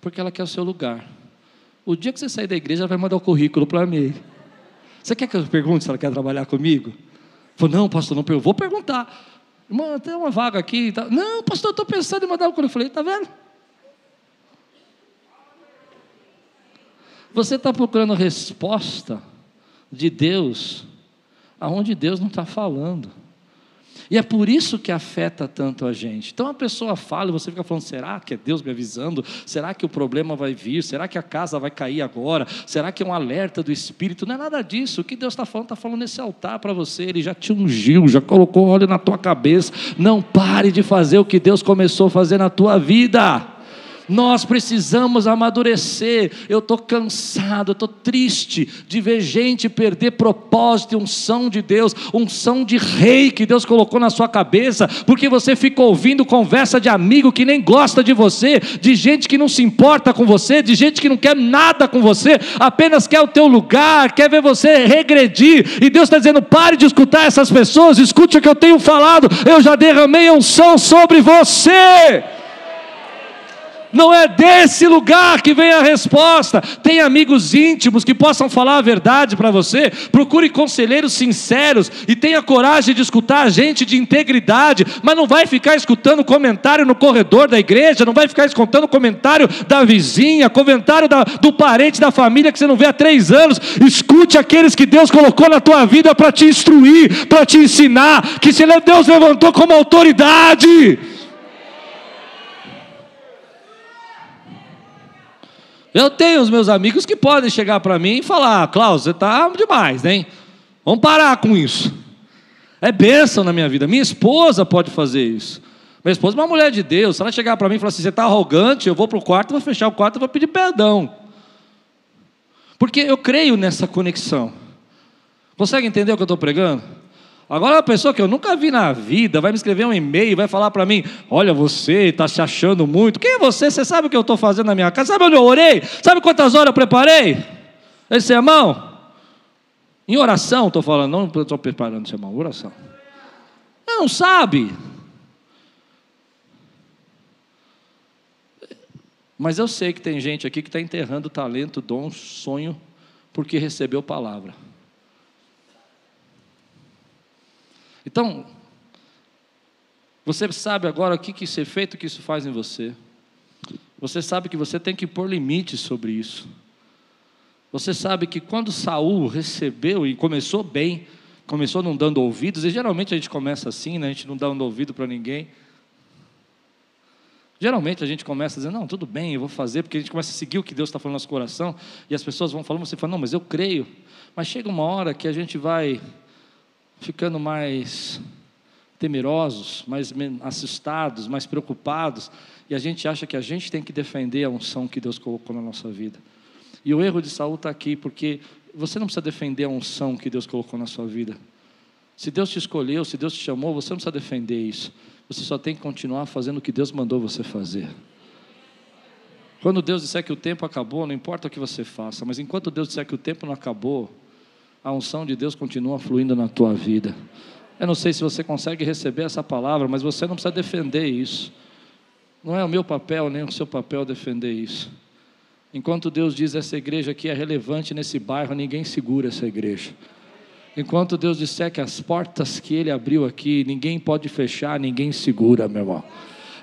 porque ela quer o seu lugar. O dia que você sair da igreja, ela vai mandar o currículo para mim. Você quer que eu pergunte se ela quer trabalhar comigo? Falei, não, pastor, não pergunto. Vou perguntar. Irmão, tem uma vaga aqui. Tá. Não, pastor, eu estou pensando em mandar o currículo. Eu falei, tá vendo? Você está procurando resposta de Deus aonde Deus não está falando. E é por isso que afeta tanto a gente. Então a pessoa fala e você fica falando: será que é Deus me avisando? Será que o problema vai vir? Será que a casa vai cair agora? Será que é um alerta do Espírito? Não é nada disso. O que Deus está falando, está falando nesse altar para você. Ele já te ungiu, já colocou óleo na tua cabeça. Não pare de fazer o que Deus começou a fazer na tua vida. Nós precisamos amadurecer. Eu estou cansado, eu estou triste de ver gente perder propósito e unção de Deus, unção de rei que Deus colocou na sua cabeça, porque você fica ouvindo conversa de amigo que nem gosta de você, de gente que não se importa com você, de gente que não quer nada com você, apenas quer o teu lugar, quer ver você regredir. E Deus está dizendo: pare de escutar essas pessoas, escute o que eu tenho falado. Eu já derramei unção sobre você. Não é desse lugar que vem a resposta. Tem amigos íntimos que possam falar a verdade para você. Procure conselheiros sinceros e tenha coragem de escutar gente de integridade, mas não vai ficar escutando comentário no corredor da igreja, não vai ficar escutando comentário da vizinha, comentário da, do parente da família que você não vê há três anos. Escute aqueles que Deus colocou na tua vida para te instruir, para te ensinar, que se Deus levantou como autoridade. Eu tenho os meus amigos que podem chegar para mim e falar: Klaus, você está demais, hein? Vamos parar com isso. É bênção na minha vida. Minha esposa pode fazer isso. Minha esposa é uma mulher de Deus. Se ela chegar para mim e falar assim: você está arrogante, eu vou para o quarto, vou fechar o quarto e vou pedir perdão. Porque eu creio nessa conexão. Consegue entender o que eu estou pregando? Agora, uma pessoa que eu nunca vi na vida vai me escrever um e-mail, vai falar para mim: Olha, você está se achando muito. Quem é você? Você sabe o que eu estou fazendo na minha casa? Sabe onde eu orei? Sabe quantas horas eu preparei? Esse sermão? Em oração, estou falando, não estou preparando esse sermão, oração. Não sabe. Mas eu sei que tem gente aqui que está enterrando talento, dom, sonho, porque recebeu palavra. Então, você sabe agora o que, que esse efeito que isso faz em você. Você sabe que você tem que pôr limites sobre isso. Você sabe que quando Saul recebeu e começou bem, começou não dando ouvidos, e geralmente a gente começa assim, né? a gente não dando ouvido para ninguém. Geralmente a gente começa dizendo, não, tudo bem, eu vou fazer, porque a gente começa a seguir o que Deus está falando no nosso coração, e as pessoas vão falando, você fala, não, mas eu creio. Mas chega uma hora que a gente vai ficando mais temerosos, mais assustados, mais preocupados, e a gente acha que a gente tem que defender a unção que Deus colocou na nossa vida. E o erro de Saul está aqui, porque você não precisa defender a unção que Deus colocou na sua vida. Se Deus te escolheu, se Deus te chamou, você não precisa defender isso. Você só tem que continuar fazendo o que Deus mandou você fazer. Quando Deus disser que o tempo acabou, não importa o que você faça, mas enquanto Deus disser que o tempo não acabou, a unção de Deus continua fluindo na tua vida. Eu não sei se você consegue receber essa palavra, mas você não precisa defender isso. Não é o meu papel nem o seu papel defender isso. Enquanto Deus diz essa igreja aqui é relevante nesse bairro, ninguém segura essa igreja. Enquanto Deus disser que as portas que Ele abriu aqui, ninguém pode fechar, ninguém segura, meu irmão.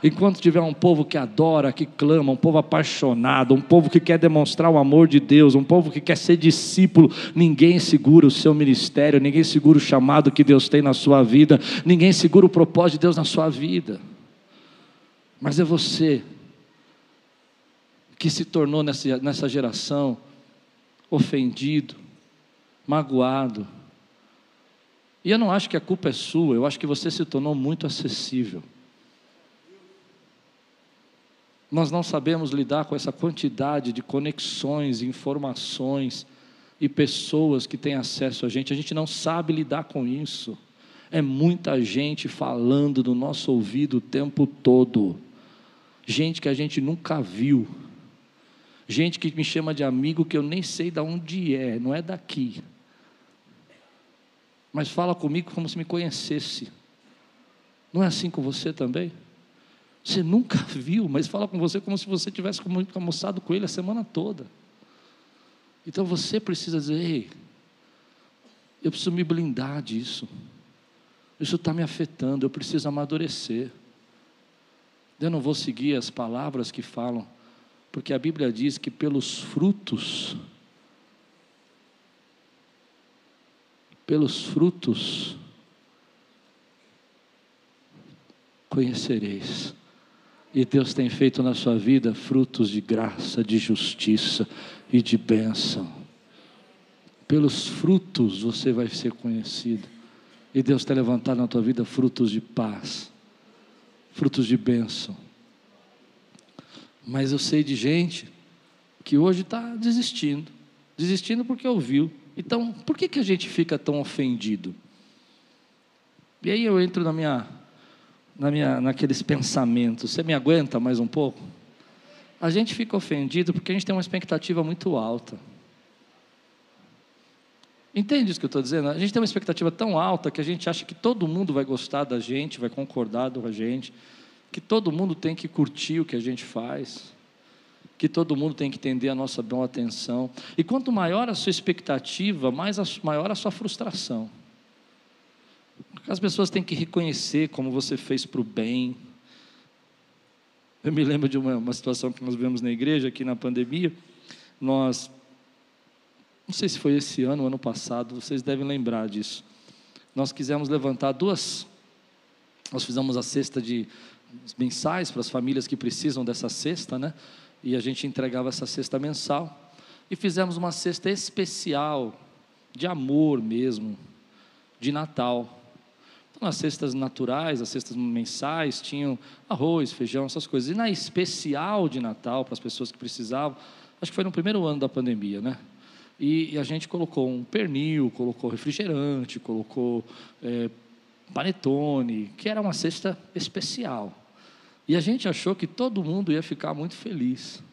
Enquanto tiver um povo que adora, que clama, um povo apaixonado, um povo que quer demonstrar o amor de Deus, um povo que quer ser discípulo, ninguém segura o seu ministério, ninguém segura o chamado que Deus tem na sua vida, ninguém segura o propósito de Deus na sua vida. Mas é você que se tornou nessa, nessa geração ofendido, magoado. E eu não acho que a culpa é sua, eu acho que você se tornou muito acessível. Nós não sabemos lidar com essa quantidade de conexões, informações e pessoas que têm acesso a gente. A gente não sabe lidar com isso. É muita gente falando no nosso ouvido o tempo todo. Gente que a gente nunca viu. Gente que me chama de amigo que eu nem sei de onde é, não é daqui. Mas fala comigo como se me conhecesse. Não é assim com você também? Você nunca viu, mas fala com você como se você tivesse almoçado com ele a semana toda. Então você precisa dizer: ei, eu preciso me blindar disso. Isso está me afetando, eu preciso amadurecer. Eu não vou seguir as palavras que falam, porque a Bíblia diz que pelos frutos, pelos frutos, conhecereis e Deus tem feito na sua vida frutos de graça, de justiça e de bênção. Pelos frutos você vai ser conhecido. E Deus tem levantado na tua vida frutos de paz, frutos de bênção. Mas eu sei de gente que hoje está desistindo, desistindo porque ouviu. Então, por que, que a gente fica tão ofendido? E aí eu entro na minha na minha, naqueles pensamentos. Você me aguenta mais um pouco? A gente fica ofendido porque a gente tem uma expectativa muito alta. Entende isso que eu estou dizendo? A gente tem uma expectativa tão alta que a gente acha que todo mundo vai gostar da gente, vai concordar com a gente, que todo mundo tem que curtir o que a gente faz, que todo mundo tem que entender a nossa boa atenção. E quanto maior a sua expectativa, mais a, maior a sua frustração. As pessoas têm que reconhecer como você fez para o bem. Eu me lembro de uma, uma situação que nós vivemos na igreja, aqui na pandemia. Nós, não sei se foi esse ano ou ano passado, vocês devem lembrar disso. Nós quisemos levantar duas. Nós fizemos a cesta de mensais para as famílias que precisam dessa cesta, né? E a gente entregava essa cesta mensal. E fizemos uma cesta especial, de amor mesmo, de Natal. As cestas naturais, as cestas mensais, tinham arroz, feijão, essas coisas. E na especial de Natal, para as pessoas que precisavam, acho que foi no primeiro ano da pandemia, né? E, e a gente colocou um pernil, colocou refrigerante, colocou é, panetone, que era uma cesta especial. E a gente achou que todo mundo ia ficar muito feliz.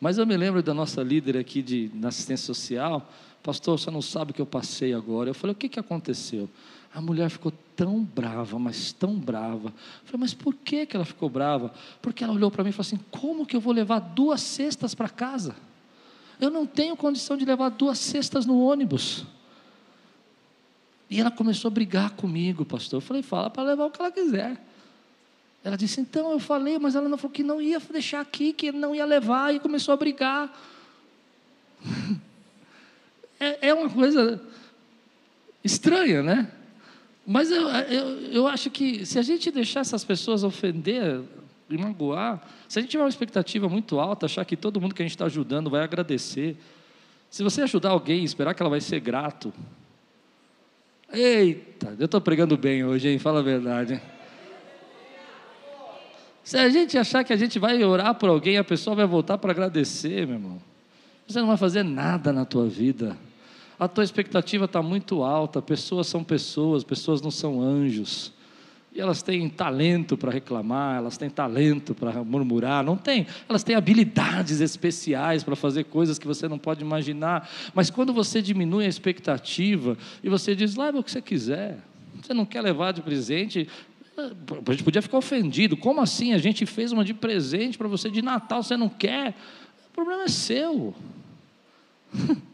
Mas eu me lembro da nossa líder aqui de, na assistência social, pastor, você não sabe o que eu passei agora. Eu falei, o que, que aconteceu? A mulher ficou tão brava, mas tão brava. Eu falei, mas por que, que ela ficou brava? Porque ela olhou para mim e falou assim: como que eu vou levar duas cestas para casa? Eu não tenho condição de levar duas cestas no ônibus. E ela começou a brigar comigo, pastor. Eu falei, fala para levar o que ela quiser. Ela disse, então eu falei, mas ela não falou que não ia deixar aqui, que não ia levar, e começou a brigar. é, é uma coisa estranha, né? Mas eu, eu, eu acho que se a gente deixar essas pessoas ofender e magoar, se a gente tiver uma expectativa muito alta, achar que todo mundo que a gente está ajudando vai agradecer, se você ajudar alguém, esperar que ela vai ser grato, eita, eu estou pregando bem hoje, hein? Fala a verdade. Se a gente achar que a gente vai orar por alguém, a pessoa vai voltar para agradecer, meu irmão. Você não vai fazer nada na tua vida a tua expectativa está muito alta, pessoas são pessoas, pessoas não são anjos. E elas têm talento para reclamar, elas têm talento para murmurar, não tem. Elas têm habilidades especiais para fazer coisas que você não pode imaginar. Mas quando você diminui a expectativa e você diz, leva o que você quiser, você não quer levar de presente, a gente podia ficar ofendido. Como assim? A gente fez uma de presente para você de Natal, você não quer? O problema é seu.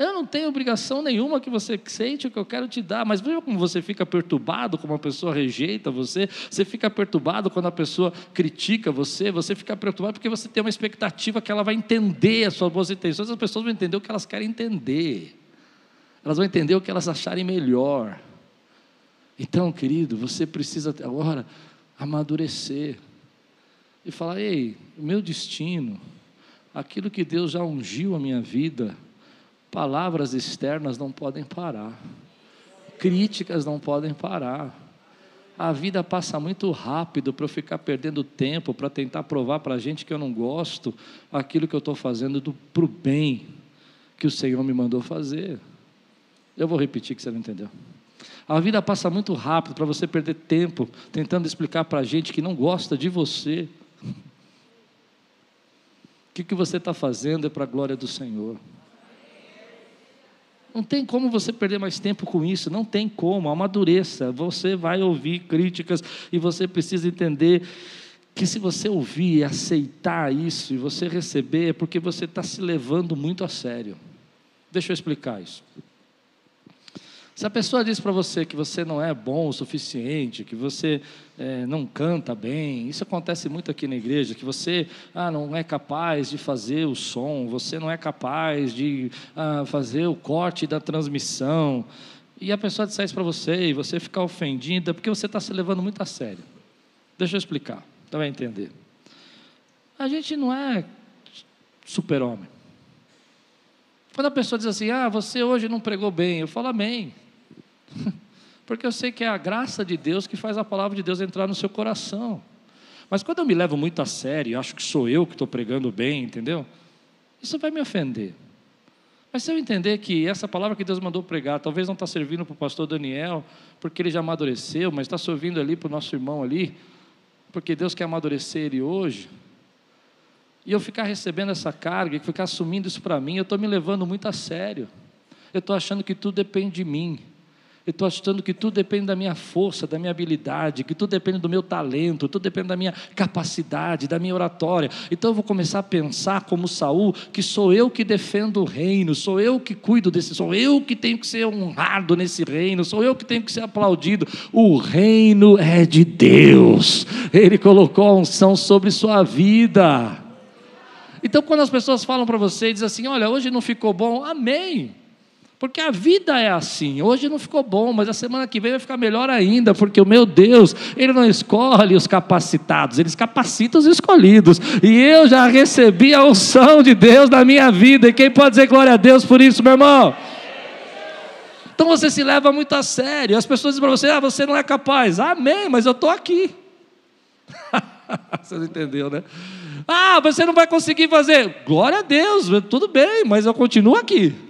Eu não tenho obrigação nenhuma que você sente o que eu quero te dar, mas veja como você fica perturbado quando uma pessoa rejeita você, você fica perturbado quando a pessoa critica você, você fica perturbado porque você tem uma expectativa que ela vai entender as suas boas intenções, as pessoas vão entender o que elas querem entender, elas vão entender o que elas acharem melhor. Então, querido, você precisa agora amadurecer e falar: ei, meu destino, aquilo que Deus já ungiu a minha vida, Palavras externas não podem parar. Críticas não podem parar. a vida passa muito rápido para eu ficar perdendo tempo para tentar provar para a gente que eu não gosto aquilo que eu estou fazendo para o bem que o Senhor me mandou fazer. Eu vou repetir que você não entendeu. A vida passa muito rápido para você perder tempo tentando explicar para a gente que não gosta de você. O que, que você está fazendo é para a glória do Senhor. Não tem como você perder mais tempo com isso, não tem como, amadureça. Você vai ouvir críticas e você precisa entender que se você ouvir e aceitar isso e você receber, é porque você está se levando muito a sério. Deixa eu explicar isso. Se a pessoa diz para você que você não é bom o suficiente, que você é, não canta bem, isso acontece muito aqui na igreja, que você ah, não é capaz de fazer o som, você não é capaz de ah, fazer o corte da transmissão, e a pessoa disser isso para você e você ficar ofendida, porque você está se levando muito a sério. Deixa eu explicar, você vai entender. A gente não é super-homem. Quando a pessoa diz assim, ah, você hoje não pregou bem, eu falo amém. Porque eu sei que é a graça de Deus que faz a palavra de Deus entrar no seu coração. Mas quando eu me levo muito a sério, acho que sou eu que estou pregando bem, entendeu? Isso vai me ofender. Mas se eu entender que essa palavra que Deus mandou pregar, talvez não está servindo para o pastor Daniel, porque ele já amadureceu, mas está servindo ali para o nosso irmão ali, porque Deus quer amadurecer ele hoje, e eu ficar recebendo essa carga, e ficar assumindo isso para mim, eu estou me levando muito a sério. Eu estou achando que tudo depende de mim. Eu estou achando que tudo depende da minha força, da minha habilidade, que tudo depende do meu talento, tudo depende da minha capacidade, da minha oratória. Então eu vou começar a pensar como Saul, que sou eu que defendo o reino, sou eu que cuido desse, sou eu que tenho que ser honrado nesse reino, sou eu que tenho que ser aplaudido. O reino é de Deus. Ele colocou a unção sobre sua vida. Então quando as pessoas falam para você e dizem assim: "Olha, hoje não ficou bom", amém. Porque a vida é assim. Hoje não ficou bom, mas a semana que vem vai ficar melhor ainda, porque o meu Deus, Ele não escolhe os capacitados, Ele capacita os escolhidos. E eu já recebi a unção de Deus na minha vida. E quem pode dizer glória a Deus por isso, meu irmão? Então você se leva muito a sério. As pessoas dizem para você: ah, você não é capaz. Amém, mas eu estou aqui. você não entendeu, né? Ah, você não vai conseguir fazer. Glória a Deus, tudo bem, mas eu continuo aqui.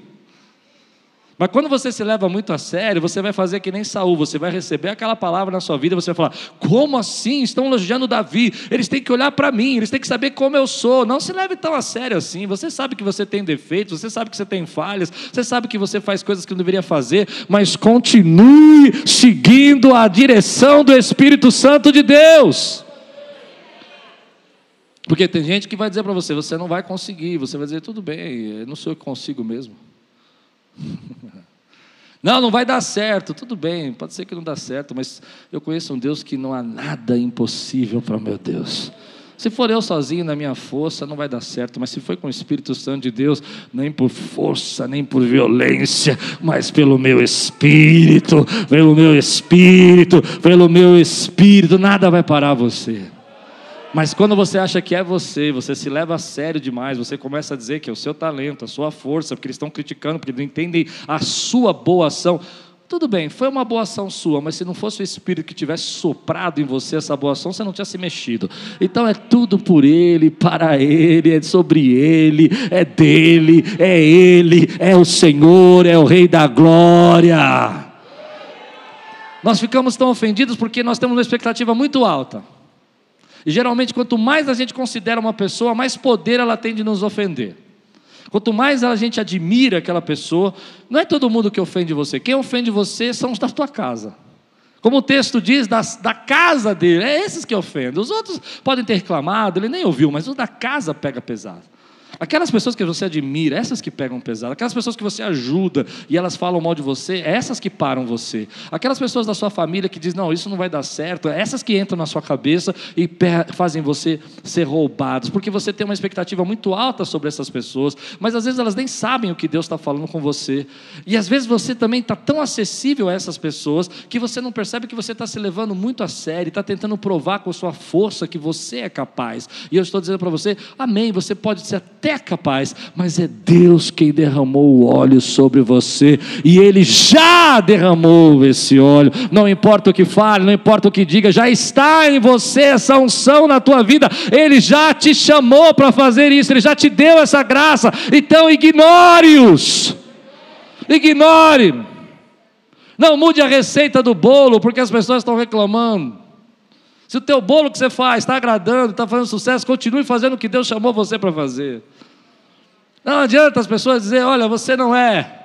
Mas quando você se leva muito a sério, você vai fazer que nem Saul, você vai receber aquela palavra na sua vida, você vai falar: "Como assim? Estão elogiando Davi? Eles têm que olhar para mim, eles têm que saber como eu sou". Não se leve tão a sério assim. Você sabe que você tem defeitos, você sabe que você tem falhas, você sabe que você faz coisas que não deveria fazer, mas continue seguindo a direção do Espírito Santo de Deus. Porque tem gente que vai dizer para você, você não vai conseguir, você vai dizer, tudo bem, não sou eu que consigo mesmo. Não, não vai dar certo. Tudo bem, pode ser que não dá certo, mas eu conheço um Deus que não há nada impossível para o meu Deus. Se for eu sozinho na minha força, não vai dar certo, mas se for com o Espírito Santo de Deus, nem por força, nem por violência, mas pelo meu espírito, pelo meu espírito, pelo meu espírito, nada vai parar você. Mas quando você acha que é você, você se leva a sério demais, você começa a dizer que é o seu talento, a sua força, porque eles estão criticando, porque não entendem a sua boa ação. Tudo bem, foi uma boa ação sua, mas se não fosse o Espírito que tivesse soprado em você essa boa ação, você não tinha se mexido. Então é tudo por Ele, para Ele, é sobre Ele, é dele, é Ele, é o Senhor, é o Rei da Glória. Nós ficamos tão ofendidos porque nós temos uma expectativa muito alta. E geralmente, quanto mais a gente considera uma pessoa, mais poder ela tem de nos ofender. Quanto mais a gente admira aquela pessoa, não é todo mundo que ofende você. Quem ofende você são os da tua casa. Como o texto diz, da, da casa dele, é esses que ofendem. Os outros podem ter reclamado, ele nem ouviu, mas os da casa pega pesado. Aquelas pessoas que você admira, essas que pegam pesado, aquelas pessoas que você ajuda e elas falam mal de você, essas que param você. Aquelas pessoas da sua família que dizem, não, isso não vai dar certo, essas que entram na sua cabeça e fazem você ser roubado, porque você tem uma expectativa muito alta sobre essas pessoas, mas às vezes elas nem sabem o que Deus está falando com você. E às vezes você também está tão acessível a essas pessoas que você não percebe que você está se levando muito a sério, está tentando provar com sua força que você é capaz. E eu estou dizendo para você, amém, você pode ser até é capaz, mas é Deus quem derramou o óleo sobre você, e Ele já derramou esse óleo. Não importa o que fale, não importa o que diga, já está em você essa unção na tua vida, Ele já te chamou para fazer isso, Ele já te deu essa graça, então ignore-os, ignore. Não mude a receita do bolo, porque as pessoas estão reclamando. Se o teu bolo que você faz está agradando, está fazendo sucesso, continue fazendo o que Deus chamou você para fazer. Não adianta as pessoas dizer, olha, você não é.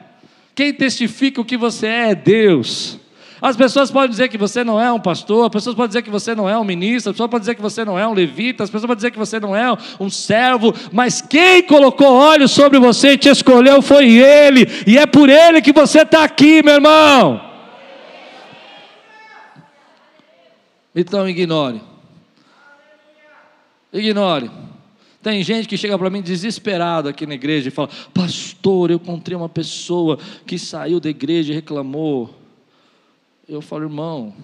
Quem testifica o que você é é Deus. As pessoas podem dizer que você não é um pastor, as pessoas podem dizer que você não é um ministro, as pessoas podem dizer que você não é um levita, as pessoas podem dizer que você não é um servo, mas quem colocou olhos sobre você e te escolheu foi Ele, e é por Ele que você está aqui, meu irmão. Então ignore. Ignore. Tem gente que chega para mim desesperado aqui na igreja e fala: Pastor, eu encontrei uma pessoa que saiu da igreja e reclamou. Eu falo, irmão,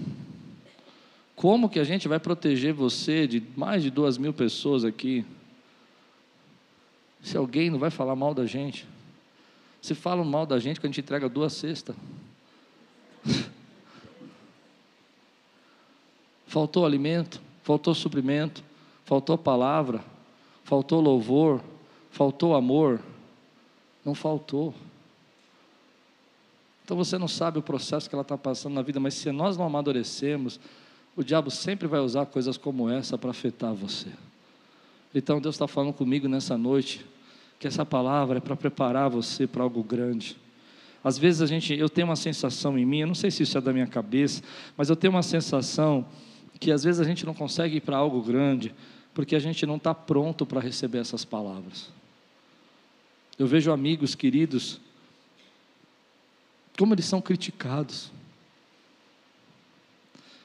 como que a gente vai proteger você de mais de duas mil pessoas aqui? Se alguém não vai falar mal da gente. Se falam mal da gente, que a gente entrega duas cestas. Faltou alimento, faltou suprimento, faltou palavra, faltou louvor, faltou amor. Não faltou. Então você não sabe o processo que ela está passando na vida, mas se nós não amadurecemos, o diabo sempre vai usar coisas como essa para afetar você. Então Deus está falando comigo nessa noite que essa palavra é para preparar você para algo grande. Às vezes a gente, eu tenho uma sensação em mim, eu não sei se isso é da minha cabeça, mas eu tenho uma sensação que às vezes a gente não consegue ir para algo grande, porque a gente não está pronto para receber essas palavras. Eu vejo amigos queridos, como eles são criticados.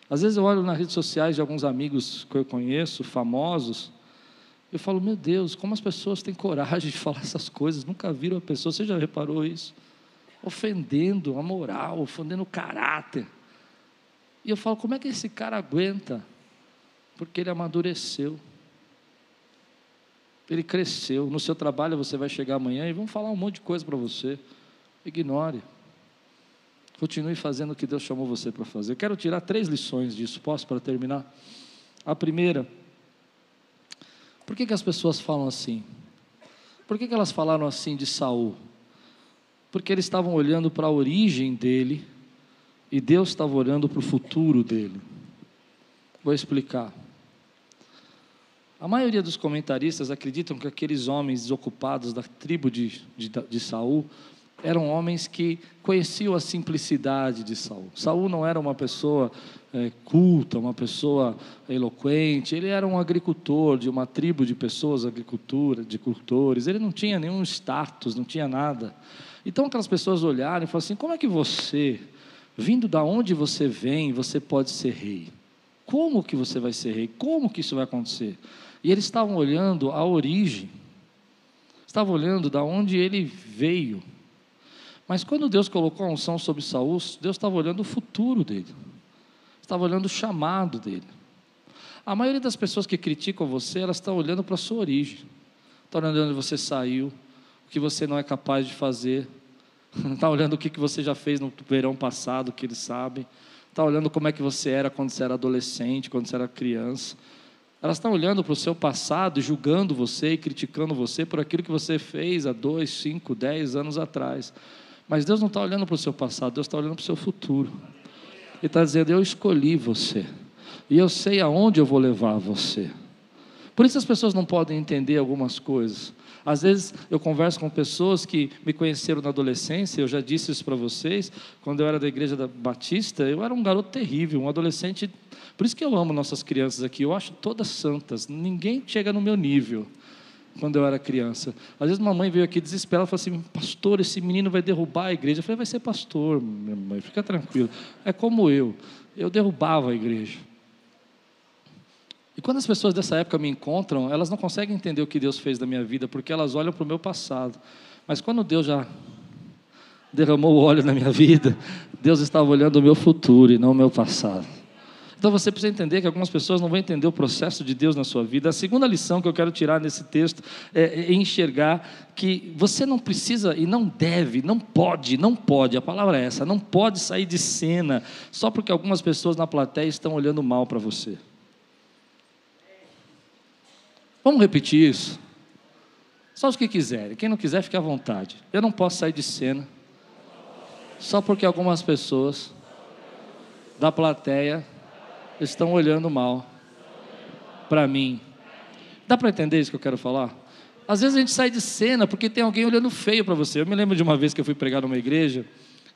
Às vezes eu olho nas redes sociais de alguns amigos que eu conheço, famosos, eu falo, meu Deus, como as pessoas têm coragem de falar essas coisas, nunca viram a pessoa, você já reparou isso? Ofendendo a moral, ofendendo o caráter. E eu falo, como é que esse cara aguenta? Porque ele amadureceu. Ele cresceu. No seu trabalho você vai chegar amanhã e vão falar um monte de coisa para você. Ignore. Continue fazendo o que Deus chamou você para fazer. Eu quero tirar três lições disso. Posso para terminar? A primeira, por que, que as pessoas falam assim? Por que, que elas falaram assim de Saul? Porque eles estavam olhando para a origem dele e Deus estava olhando para o futuro dele. Vou explicar. A maioria dos comentaristas acreditam que aqueles homens desocupados da tribo de, de, de Saul eram homens que conheciam a simplicidade de Saul. Saul não era uma pessoa é, culta, uma pessoa eloquente, ele era um agricultor de uma tribo de pessoas agricultura, de cultores, ele não tinha nenhum status, não tinha nada. Então aquelas pessoas olharam e falaram assim: como é que você, vindo da onde você vem, você pode ser rei. Como que você vai ser rei? Como que isso vai acontecer? E eles estavam olhando a origem, estavam olhando da onde ele veio. Mas quando Deus colocou a unção sobre Saul, Deus estava olhando o futuro dele, estava olhando o chamado dele. A maioria das pessoas que criticam você, elas estão olhando para a sua origem, estão olhando onde você saiu, o que você não é capaz de fazer, está olhando o que você já fez no verão passado, que eles sabem, está olhando como é que você era quando você era adolescente, quando você era criança. Elas estão olhando para o seu passado, julgando você e criticando você por aquilo que você fez há dois, cinco, dez anos atrás. Mas Deus não está olhando para o seu passado, Deus está olhando para o seu futuro. Ele está dizendo: Eu escolhi você, e eu sei aonde eu vou levar você. Por isso as pessoas não podem entender algumas coisas. Às vezes eu converso com pessoas que me conheceram na adolescência, eu já disse isso para vocês, quando eu era da igreja da Batista, eu era um garoto terrível, um adolescente. Por isso que eu amo nossas crianças aqui, eu acho todas santas, ninguém chega no meu nível quando eu era criança. Às vezes uma mãe veio aqui desesperada e falou assim: Pastor, esse menino vai derrubar a igreja. Eu falei: Vai ser pastor, minha mãe, fica tranquilo. É como eu, eu derrubava a igreja. E quando as pessoas dessa época me encontram, elas não conseguem entender o que Deus fez da minha vida, porque elas olham para o meu passado. Mas quando Deus já derramou o óleo na minha vida, Deus estava olhando o meu futuro e não o meu passado. Então você precisa entender que algumas pessoas não vão entender o processo de Deus na sua vida. A segunda lição que eu quero tirar nesse texto é, é enxergar que você não precisa e não deve, não pode, não pode, a palavra é essa, não pode sair de cena só porque algumas pessoas na plateia estão olhando mal para você. Vamos repetir isso? Só os que quiserem. Quem não quiser, fique à vontade. Eu não posso sair de cena só porque algumas pessoas da plateia estão olhando mal para mim. Dá para entender isso que eu quero falar? Às vezes a gente sai de cena porque tem alguém olhando feio para você. Eu me lembro de uma vez que eu fui pregar numa igreja.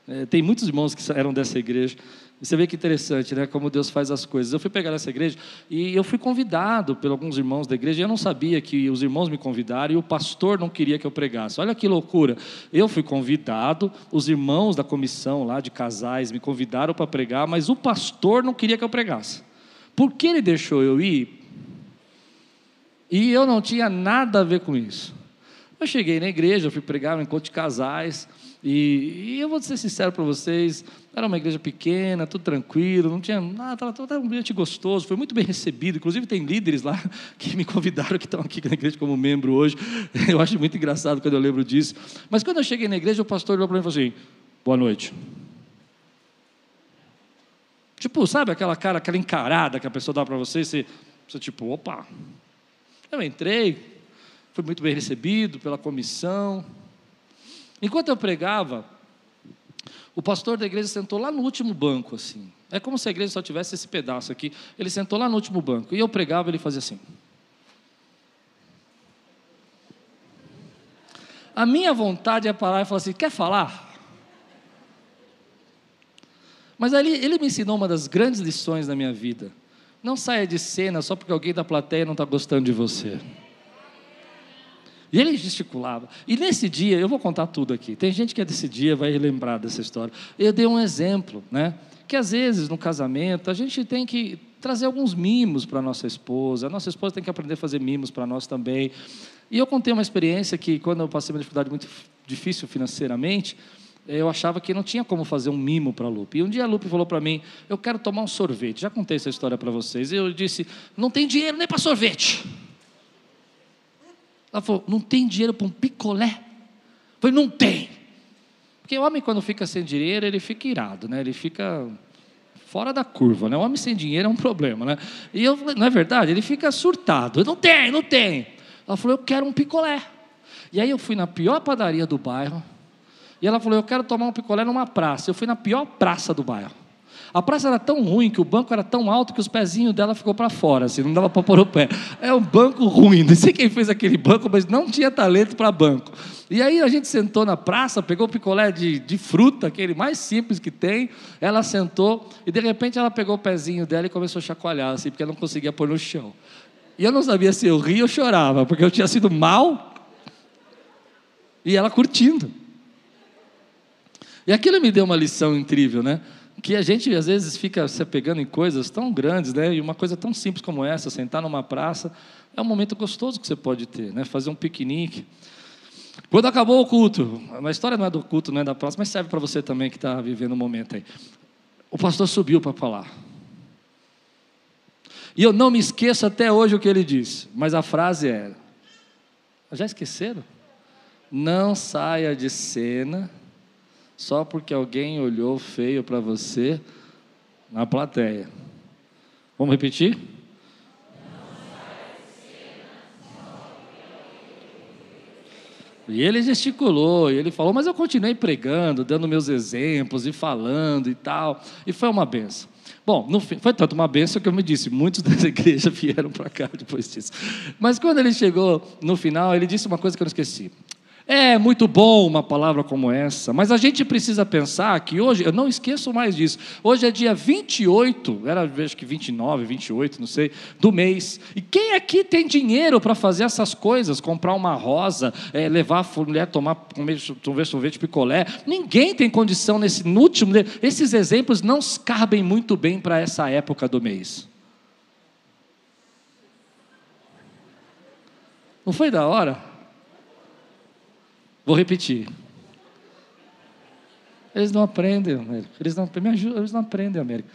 É, tem muitos irmãos que eram dessa igreja. Você vê que interessante, né? Como Deus faz as coisas. Eu fui pegar essa igreja e eu fui convidado por alguns irmãos da igreja. E eu não sabia que os irmãos me convidaram e o pastor não queria que eu pregasse. Olha que loucura. Eu fui convidado, os irmãos da comissão lá de casais me convidaram para pregar, mas o pastor não queria que eu pregasse. Por que ele deixou eu ir? E eu não tinha nada a ver com isso. Eu cheguei na igreja, eu fui pregar no encontro de casais. E, e eu vou ser sincero para vocês, era uma igreja pequena, tudo tranquilo, não tinha nada, estava um ambiente gostoso, foi muito bem recebido. Inclusive, tem líderes lá que me convidaram, que estão aqui na igreja como membro hoje. Eu acho muito engraçado quando eu lembro disso. Mas quando eu cheguei na igreja, o pastor olhou para mim e falou assim: Boa noite. Tipo, sabe aquela cara, aquela encarada que a pessoa dá para você, você, você tipo, opa. Eu entrei, fui muito bem recebido pela comissão. Enquanto eu pregava, o pastor da igreja sentou lá no último banco, assim. É como se a igreja só tivesse esse pedaço aqui. Ele sentou lá no último banco. E eu pregava, ele fazia assim. A minha vontade é parar e falar assim: quer falar? Mas ali ele me ensinou uma das grandes lições da minha vida. Não saia de cena só porque alguém da plateia não está gostando de você. E ele gesticulava. E nesse dia, eu vou contar tudo aqui. Tem gente que é desse dia vai lembrar dessa história. Eu dei um exemplo, né? Que às vezes no casamento a gente tem que trazer alguns mimos para nossa esposa. A nossa esposa tem que aprender a fazer mimos para nós também. E eu contei uma experiência que quando eu passei uma dificuldade muito difícil financeiramente, eu achava que não tinha como fazer um mimo para a Lupe. E um dia a Lupe falou para mim: Eu quero tomar um sorvete. Já contei essa história para vocês. E eu disse: Não tem dinheiro nem para sorvete. Ela falou: não tem dinheiro para um picolé? Eu falei: não tem. Porque o homem, quando fica sem dinheiro, ele fica irado, né? ele fica fora da curva. Né? O homem sem dinheiro é um problema. Né? E eu falei: não é verdade? Ele fica surtado: não tem, não tem. Ela falou: eu quero um picolé. E aí eu fui na pior padaria do bairro. E ela falou: eu quero tomar um picolé numa praça. Eu fui na pior praça do bairro. A praça era tão ruim que o banco era tão alto que os pezinhos dela ficou para fora, assim, não dava para pôr o pé. É um banco ruim, não sei quem fez aquele banco, mas não tinha talento para banco. E aí a gente sentou na praça, pegou o picolé de, de fruta, aquele mais simples que tem, ela sentou e de repente ela pegou o pezinho dela e começou a chacoalhar, assim, porque ela não conseguia pôr no chão. E eu não sabia se eu ria ou chorava, porque eu tinha sido mal e ela curtindo. E aquilo me deu uma lição incrível, né? Que a gente às vezes fica se apegando em coisas tão grandes, né? E uma coisa tão simples como essa, sentar numa praça, é um momento gostoso que você pode ter, né? Fazer um piquenique. Quando acabou o culto, a história não é do culto, não é da praça, mas serve para você também que está vivendo o um momento aí. O pastor subiu para falar. E eu não me esqueço até hoje o que ele disse, mas a frase era: Já esqueceram? Não saia de cena só porque alguém olhou feio para você na plateia. Vamos repetir? E ele gesticulou, e ele falou, mas eu continuei pregando, dando meus exemplos e falando e tal, e foi uma benção. Bom, no fim, foi tanto uma benção que eu me disse, muitos da igreja vieram para cá depois disso. Mas quando ele chegou no final, ele disse uma coisa que eu não esqueci. É muito bom uma palavra como essa, mas a gente precisa pensar que hoje, eu não esqueço mais disso, hoje é dia 28, era acho que 29, 28, não sei, do mês. E quem aqui tem dinheiro para fazer essas coisas? Comprar uma rosa, é, levar a mulher tomar comer sorvete picolé? Ninguém tem condição nesse último. Esses exemplos não cabem muito bem para essa época do mês. Não foi da hora? Vou repetir. Eles não aprendem, Américo. Eles não, me ajudam, eles não aprendem, Américo.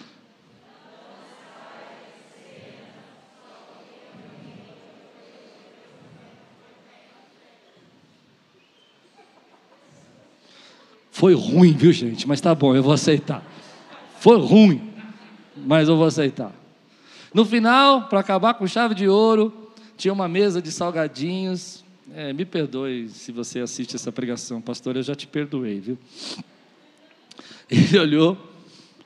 Foi ruim, viu, gente? Mas tá bom, eu vou aceitar. Foi ruim, mas eu vou aceitar. No final, para acabar com chave de ouro, tinha uma mesa de salgadinhos, é, me perdoe se você assiste essa pregação, pastor, eu já te perdoei, viu? Ele olhou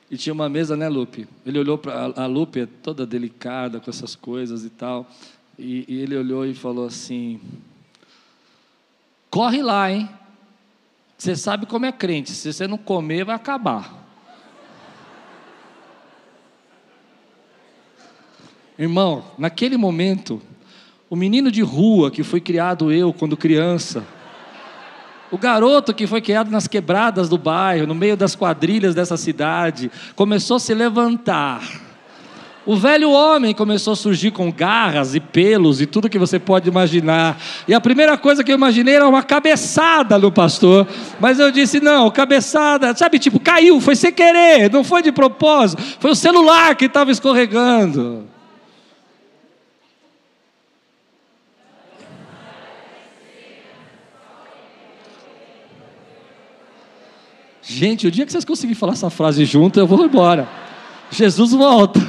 e tinha uma mesa, né, Lupe? Ele olhou para a Lupe, é toda delicada com essas coisas e tal. E, e ele olhou e falou assim: Corre lá, hein? Você sabe como é crente, se você não comer, vai acabar. Irmão, naquele momento, o menino de rua que foi criado eu quando criança, o garoto que foi criado nas quebradas do bairro, no meio das quadrilhas dessa cidade, começou a se levantar. O velho homem começou a surgir com garras e pelos e tudo que você pode imaginar. E a primeira coisa que eu imaginei era uma cabeçada no pastor. Mas eu disse: não, cabeçada, sabe, tipo, caiu, foi sem querer, não foi de propósito, foi o celular que estava escorregando. Gente, o dia que vocês conseguirem falar essa frase junto, eu vou embora. Jesus volta.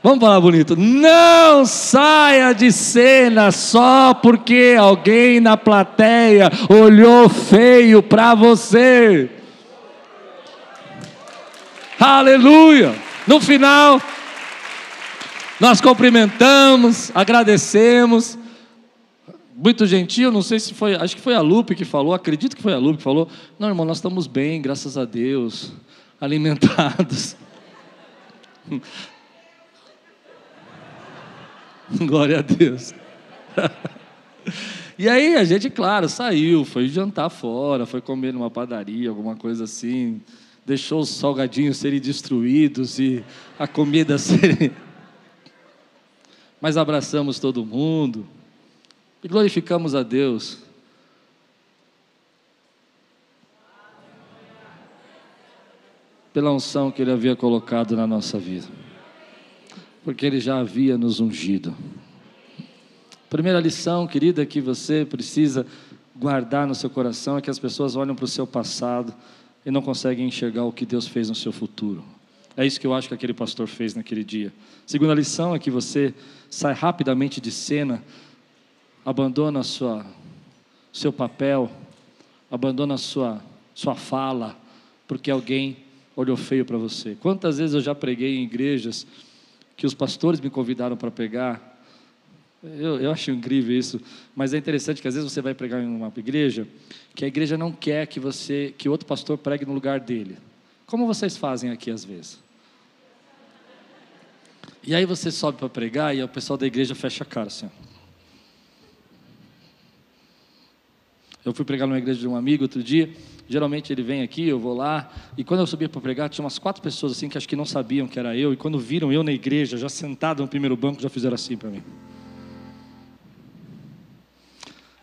Vamos falar bonito. Não saia de cena só porque alguém na plateia olhou feio para você. Aleluia. No final, nós cumprimentamos, agradecemos muito gentil, não sei se foi, acho que foi a Lupe que falou, acredito que foi a Lupe que falou. Não, irmão, nós estamos bem, graças a Deus, alimentados. Glória a Deus. e aí a gente, claro, saiu, foi jantar fora, foi comer numa padaria, alguma coisa assim, deixou os salgadinhos serem destruídos e a comida ser. Mas abraçamos todo mundo e glorificamos a Deus. Pela unção que Ele havia colocado na nossa vida, porque Ele já havia nos ungido. Primeira lição, querida, que você precisa guardar no seu coração é que as pessoas olham para o seu passado e não conseguem enxergar o que Deus fez no seu futuro. É isso que eu acho que aquele pastor fez naquele dia. Segunda lição é que você sai rapidamente de cena abandona sua seu papel, abandona sua sua fala, porque alguém olhou feio para você. Quantas vezes eu já preguei em igrejas que os pastores me convidaram para pregar? Eu, eu acho incrível isso, mas é interessante que às vezes você vai pregar em uma igreja que a igreja não quer que você, que outro pastor pregue no lugar dele. Como vocês fazem aqui às vezes? E aí você sobe para pregar e o pessoal da igreja fecha a cara assim. Eu fui pregar numa igreja de um amigo outro dia. Geralmente ele vem aqui, eu vou lá. E quando eu subia para pregar, tinha umas quatro pessoas assim que acho que não sabiam que era eu. E quando viram eu na igreja, já sentado no primeiro banco, já fizeram assim para mim.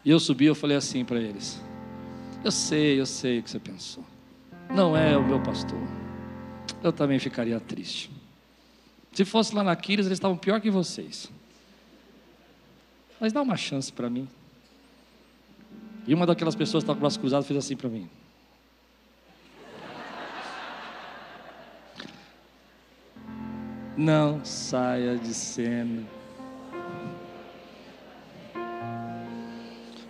E eu subi, eu falei assim para eles: Eu sei, eu sei o que você pensou. Não é o meu pastor. Eu também ficaria triste. Se fosse lá na Quiris, eles estavam pior que vocês. Mas dá uma chance para mim. E uma daquelas pessoas que estava com o braço cruzado fez assim para mim. Não saia de cena.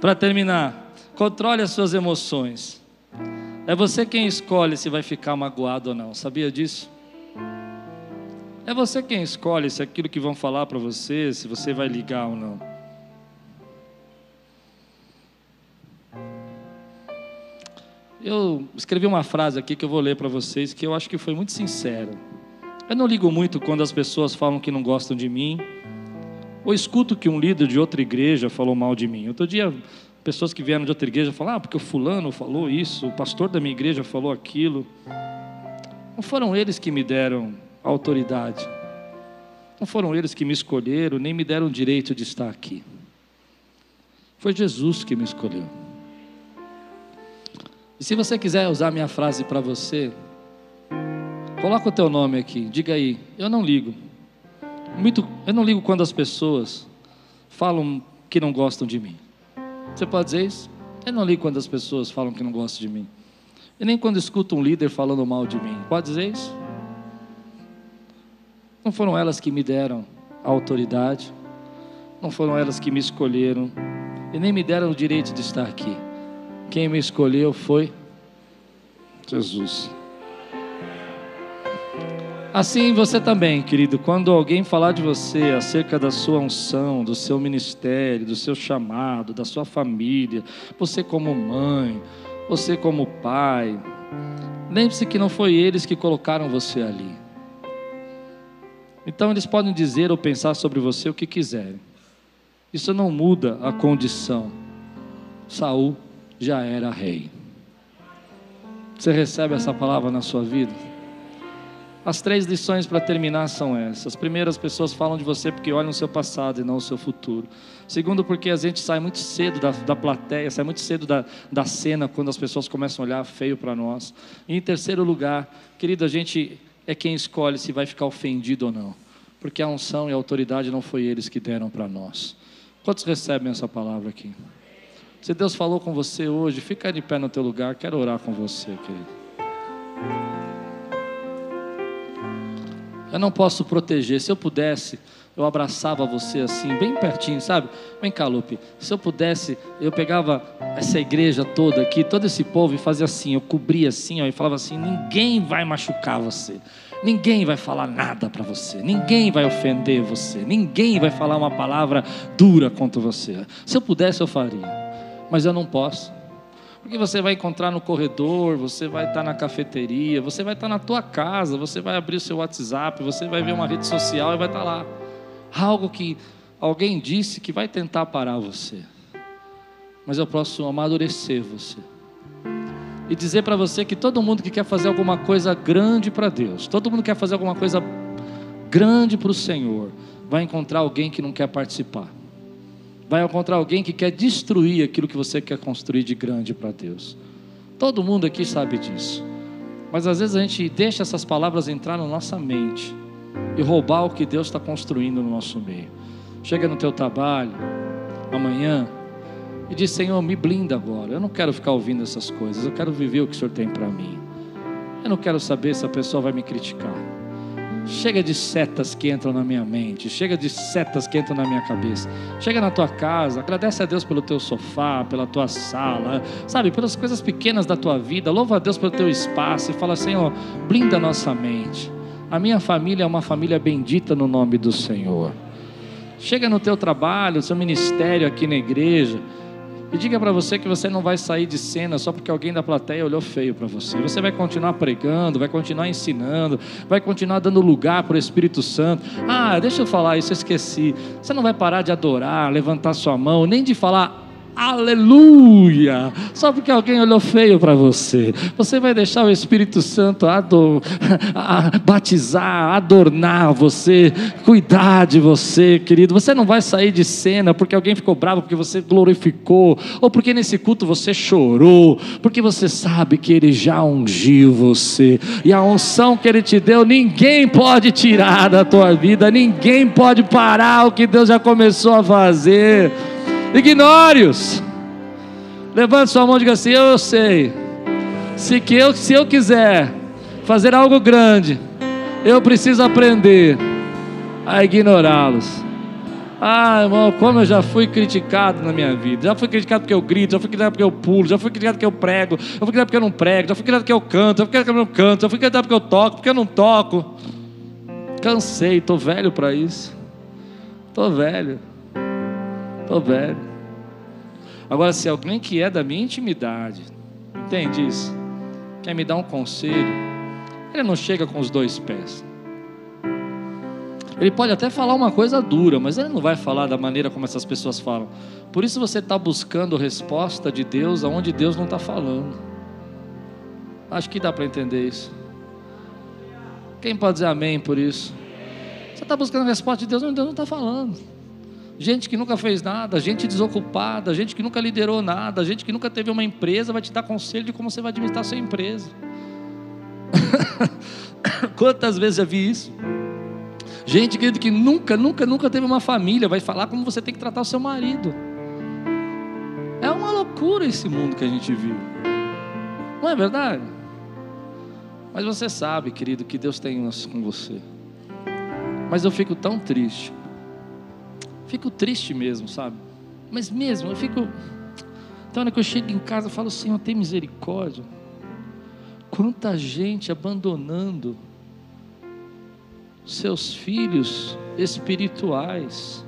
Para terminar, controle as suas emoções. É você quem escolhe se vai ficar magoado ou não. Sabia disso? É você quem escolhe se aquilo que vão falar para você, se você vai ligar ou não. Eu escrevi uma frase aqui que eu vou ler para vocês que eu acho que foi muito sincera. Eu não ligo muito quando as pessoas falam que não gostam de mim, ou escuto que um líder de outra igreja falou mal de mim. Outro dia, pessoas que vieram de outra igreja falaram: ah, porque o fulano falou isso, o pastor da minha igreja falou aquilo. Não foram eles que me deram autoridade, não foram eles que me escolheram, nem me deram o direito de estar aqui. Foi Jesus que me escolheu. E se você quiser usar minha frase para você, coloca o teu nome aqui, diga aí, eu não ligo. Muito, eu não ligo quando as pessoas falam que não gostam de mim. Você pode dizer isso? Eu não ligo quando as pessoas falam que não gostam de mim. E nem quando escuto um líder falando mal de mim. Pode dizer isso? Não foram elas que me deram a autoridade, não foram elas que me escolheram e nem me deram o direito de estar aqui. Quem me escolheu foi Jesus. Assim você também, querido, quando alguém falar de você acerca da sua unção, do seu ministério, do seu chamado, da sua família, você como mãe, você como pai, lembre-se que não foi eles que colocaram você ali. Então eles podem dizer ou pensar sobre você o que quiserem. Isso não muda a condição. Saul já era rei. Você recebe essa palavra na sua vida? As três lições para terminar são essas. Primeiro, as pessoas falam de você porque olham o seu passado e não o seu futuro. Segundo, porque a gente sai muito cedo da, da plateia, sai muito cedo da, da cena quando as pessoas começam a olhar feio para nós. E em terceiro lugar, querido, a gente é quem escolhe se vai ficar ofendido ou não. Porque a unção e a autoridade não foi eles que deram para nós. Quantos recebem essa palavra aqui? Se Deus falou com você hoje, fica de pé no teu lugar, quero orar com você, querido. Eu não posso proteger. Se eu pudesse, eu abraçava você assim, bem pertinho, sabe? Vem cá, Lupe. Se eu pudesse, eu pegava essa igreja toda aqui, todo esse povo e fazia assim, eu cobria assim, ó, e falava assim: ninguém vai machucar você. Ninguém vai falar nada para você, ninguém vai ofender você, ninguém vai falar uma palavra dura contra você. Se eu pudesse, eu faria, mas eu não posso. Porque você vai encontrar no corredor, você vai estar na cafeteria, você vai estar na tua casa, você vai abrir o seu WhatsApp, você vai ver uma rede social e vai estar lá. Algo que alguém disse que vai tentar parar você. Mas eu posso amadurecer você. E dizer para você que todo mundo que quer fazer alguma coisa grande para Deus, todo mundo que quer fazer alguma coisa grande para o Senhor, vai encontrar alguém que não quer participar vai encontrar alguém que quer destruir aquilo que você quer construir de grande para Deus. Todo mundo aqui sabe disso. Mas às vezes a gente deixa essas palavras entrar na nossa mente e roubar o que Deus está construindo no nosso meio. Chega no teu trabalho, amanhã, e diz: Senhor, me blinda agora. Eu não quero ficar ouvindo essas coisas. Eu quero viver o que o Senhor tem para mim. Eu não quero saber se a pessoa vai me criticar. Chega de setas que entram na minha mente, chega de setas que entram na minha cabeça. Chega na tua casa, agradece a Deus pelo teu sofá, pela tua sala, sabe, pelas coisas pequenas da tua vida. Louva a Deus pelo teu espaço e fala: Senhor, blinda nossa mente. A minha família é uma família bendita no nome do Senhor. Chega no teu trabalho, no seu ministério aqui na igreja. E diga para você que você não vai sair de cena só porque alguém da plateia olhou feio para você. Você vai continuar pregando, vai continuar ensinando, vai continuar dando lugar para o Espírito Santo. Ah, deixa eu falar isso, eu esqueci. Você não vai parar de adorar, levantar sua mão, nem de falar aleluia, só porque alguém olhou feio para você. Você vai deixar o Espírito Santo ador, batizar, adornar você, cuidar de você, querido. Você não vai sair de cena porque alguém ficou bravo, porque você glorificou, ou porque nesse culto você chorou, porque você sabe que ele já ungiu você, e a unção que ele te deu, ninguém pode tirar da tua vida, ninguém pode parar o que Deus já começou a fazer. Ignore-os. Levante sua mão e diga assim: Eu sei. Se, que eu, se eu quiser fazer algo grande, eu preciso aprender a ignorá-los. Ah, irmão, como eu já fui criticado na minha vida. Já fui criticado porque eu grito, já fui criticado porque eu pulo, já fui criticado porque eu prego, já fui criticado porque eu não prego, já fui criticado porque eu canto, já fui criticado porque eu não canto, já fui criticado porque eu toco, porque eu não toco. Cansei, estou velho para isso. Estou velho. Estou velho. Agora, se alguém que é da minha intimidade, entende isso? Quer me dar um conselho, ele não chega com os dois pés. Ele pode até falar uma coisa dura, mas ele não vai falar da maneira como essas pessoas falam. Por isso você está buscando resposta de Deus aonde Deus não está falando. Acho que dá para entender isso. Quem pode dizer amém por isso? Você está buscando resposta de Deus onde Deus não está falando gente que nunca fez nada, gente desocupada, gente que nunca liderou nada, gente que nunca teve uma empresa, vai te dar conselho de como você vai administrar sua empresa. Quantas vezes já vi isso? Gente querido, que nunca, nunca, nunca teve uma família, vai falar como você tem que tratar o seu marido. É uma loucura esse mundo que a gente vive. Não é verdade? Mas você sabe, querido, que Deus tem com você. Mas eu fico tão triste. Fico triste mesmo, sabe? Mas mesmo, eu fico. Então, hora que eu chego em casa, eu falo, Senhor, tem misericórdia. Quanta gente abandonando seus filhos espirituais,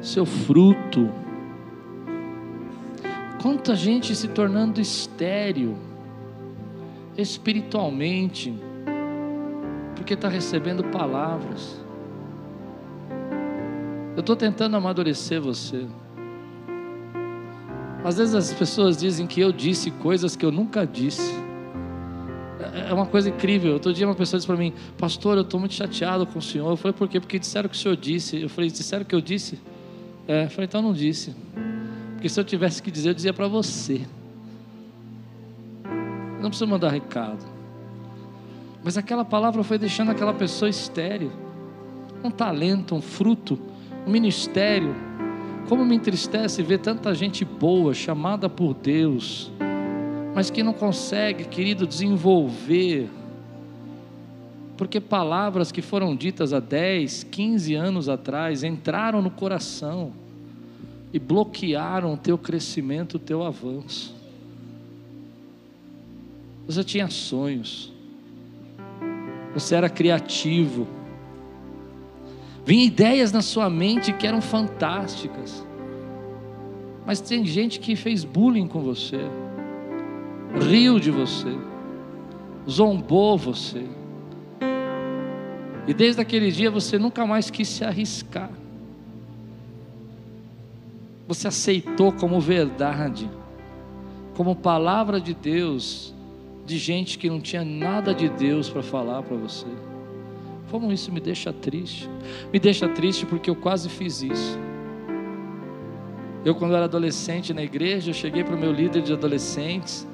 seu fruto. Quanta gente se tornando estéril espiritualmente, porque está recebendo palavras. Eu estou tentando amadurecer você. Às vezes as pessoas dizem que eu disse coisas que eu nunca disse. É uma coisa incrível. Outro dia uma pessoa disse para mim, pastor, eu estou muito chateado com o senhor. Eu falei, por quê? Porque disseram que o senhor disse. Eu falei, disseram que eu disse? É, eu falei, então não disse. Porque se eu tivesse que dizer, eu dizia para você. Não precisa mandar recado. Mas aquela palavra foi deixando aquela pessoa estéreo. Um talento, um fruto, um ministério. Como me entristece ver tanta gente boa, chamada por Deus, mas que não consegue, querido, desenvolver. Porque palavras que foram ditas há 10, 15 anos atrás entraram no coração e bloquearam o teu crescimento, o teu avanço. Você tinha sonhos. Você era criativo. Vinha ideias na sua mente que eram fantásticas. Mas tem gente que fez bullying com você, riu de você, zombou você. E desde aquele dia você nunca mais quis se arriscar. Você aceitou como verdade, como palavra de Deus, de gente que não tinha nada de Deus para falar para você. Como isso me deixa triste? Me deixa triste porque eu quase fiz isso. Eu, quando era adolescente na igreja, eu cheguei para o meu líder de adolescentes,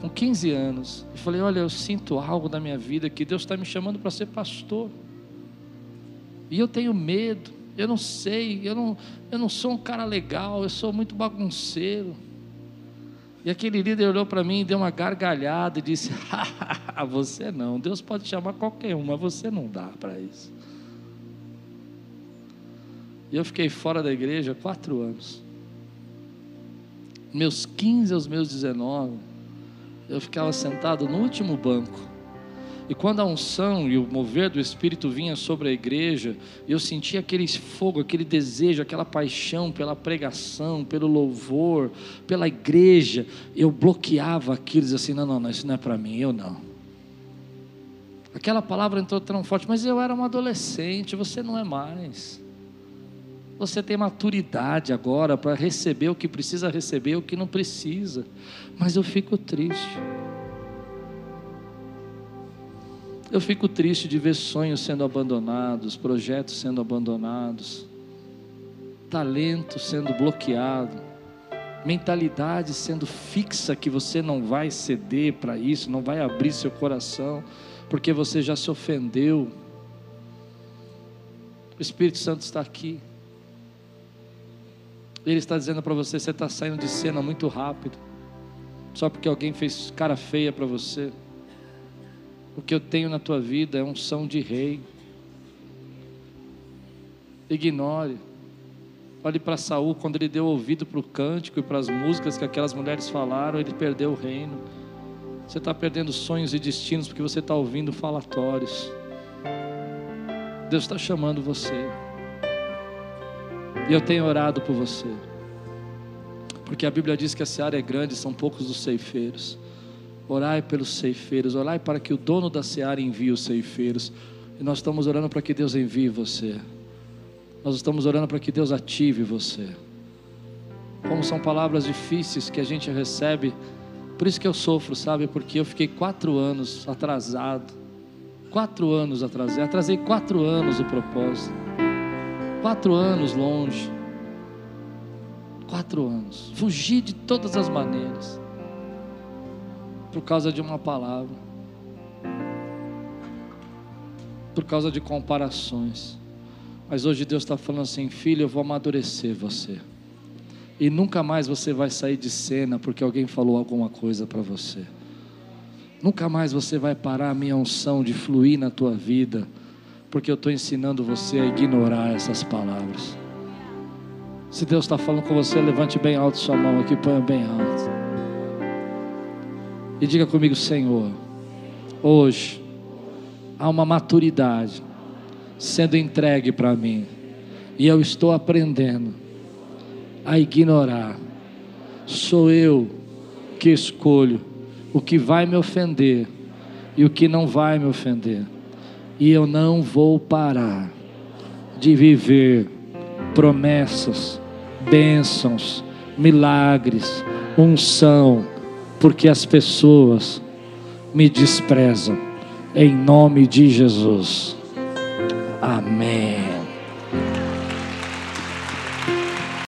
com 15 anos, e falei: Olha, eu sinto algo na minha vida que Deus está me chamando para ser pastor. E eu tenho medo, eu não sei, eu não, eu não sou um cara legal, eu sou muito bagunceiro. E aquele líder olhou para mim, deu uma gargalhada e disse: Você não, Deus pode chamar qualquer um, mas você não dá para isso. E eu fiquei fora da igreja quatro anos. Meus 15 aos meus 19, eu ficava sentado no último banco e quando a unção e o mover do Espírito vinha sobre a igreja, eu sentia aquele fogo, aquele desejo, aquela paixão pela pregação, pelo louvor, pela igreja. Eu bloqueava aquilo, dizia assim: não, não, não isso não é para mim, eu não. Aquela palavra entrou tão forte, mas eu era um adolescente, você não é mais. Você tem maturidade agora para receber o que precisa receber, o que não precisa. Mas eu fico triste. Eu fico triste de ver sonhos sendo abandonados, projetos sendo abandonados, talento sendo bloqueado, mentalidade sendo fixa que você não vai ceder para isso, não vai abrir seu coração, porque você já se ofendeu. O Espírito Santo está aqui. Ele está dizendo para você: você está saindo de cena muito rápido, só porque alguém fez cara feia para você. O que eu tenho na tua vida é unção de rei. Ignore. Olhe para Saul quando ele deu ouvido para o cântico e para as músicas que aquelas mulheres falaram, ele perdeu o reino. Você está perdendo sonhos e destinos porque você está ouvindo falatórios. Deus está chamando você. E eu tenho orado por você. Porque a Bíblia diz que a seara é grande, são poucos os ceifeiros. Orai pelos ceifeiros, orai para que o dono da seara envie os ceifeiros. E nós estamos orando para que Deus envie você. Nós estamos orando para que Deus ative você. Como são palavras difíceis que a gente recebe, por isso que eu sofro, sabe? Porque eu fiquei quatro anos atrasado. Quatro anos atrasei. Atrasei quatro anos o propósito. Quatro anos longe. Quatro anos. Fugi de todas as maneiras por causa de uma palavra, por causa de comparações. Mas hoje Deus está falando assim: filho, eu vou amadurecer você, E nunca mais você vai sair de cena porque alguém falou alguma coisa para você. Nunca mais você vai parar a minha unção de fluir na tua vida, porque eu estou ensinando você a ignorar essas palavras. Se Deus está falando com você, levante bem alto sua mão aqui, ponha bem alto. E diga comigo, Senhor, hoje há uma maturidade sendo entregue para mim, e eu estou aprendendo a ignorar. Sou eu que escolho o que vai me ofender e o que não vai me ofender. E eu não vou parar de viver promessas, bênçãos, milagres, unção, porque as pessoas me desprezam. Em nome de Jesus. Amém.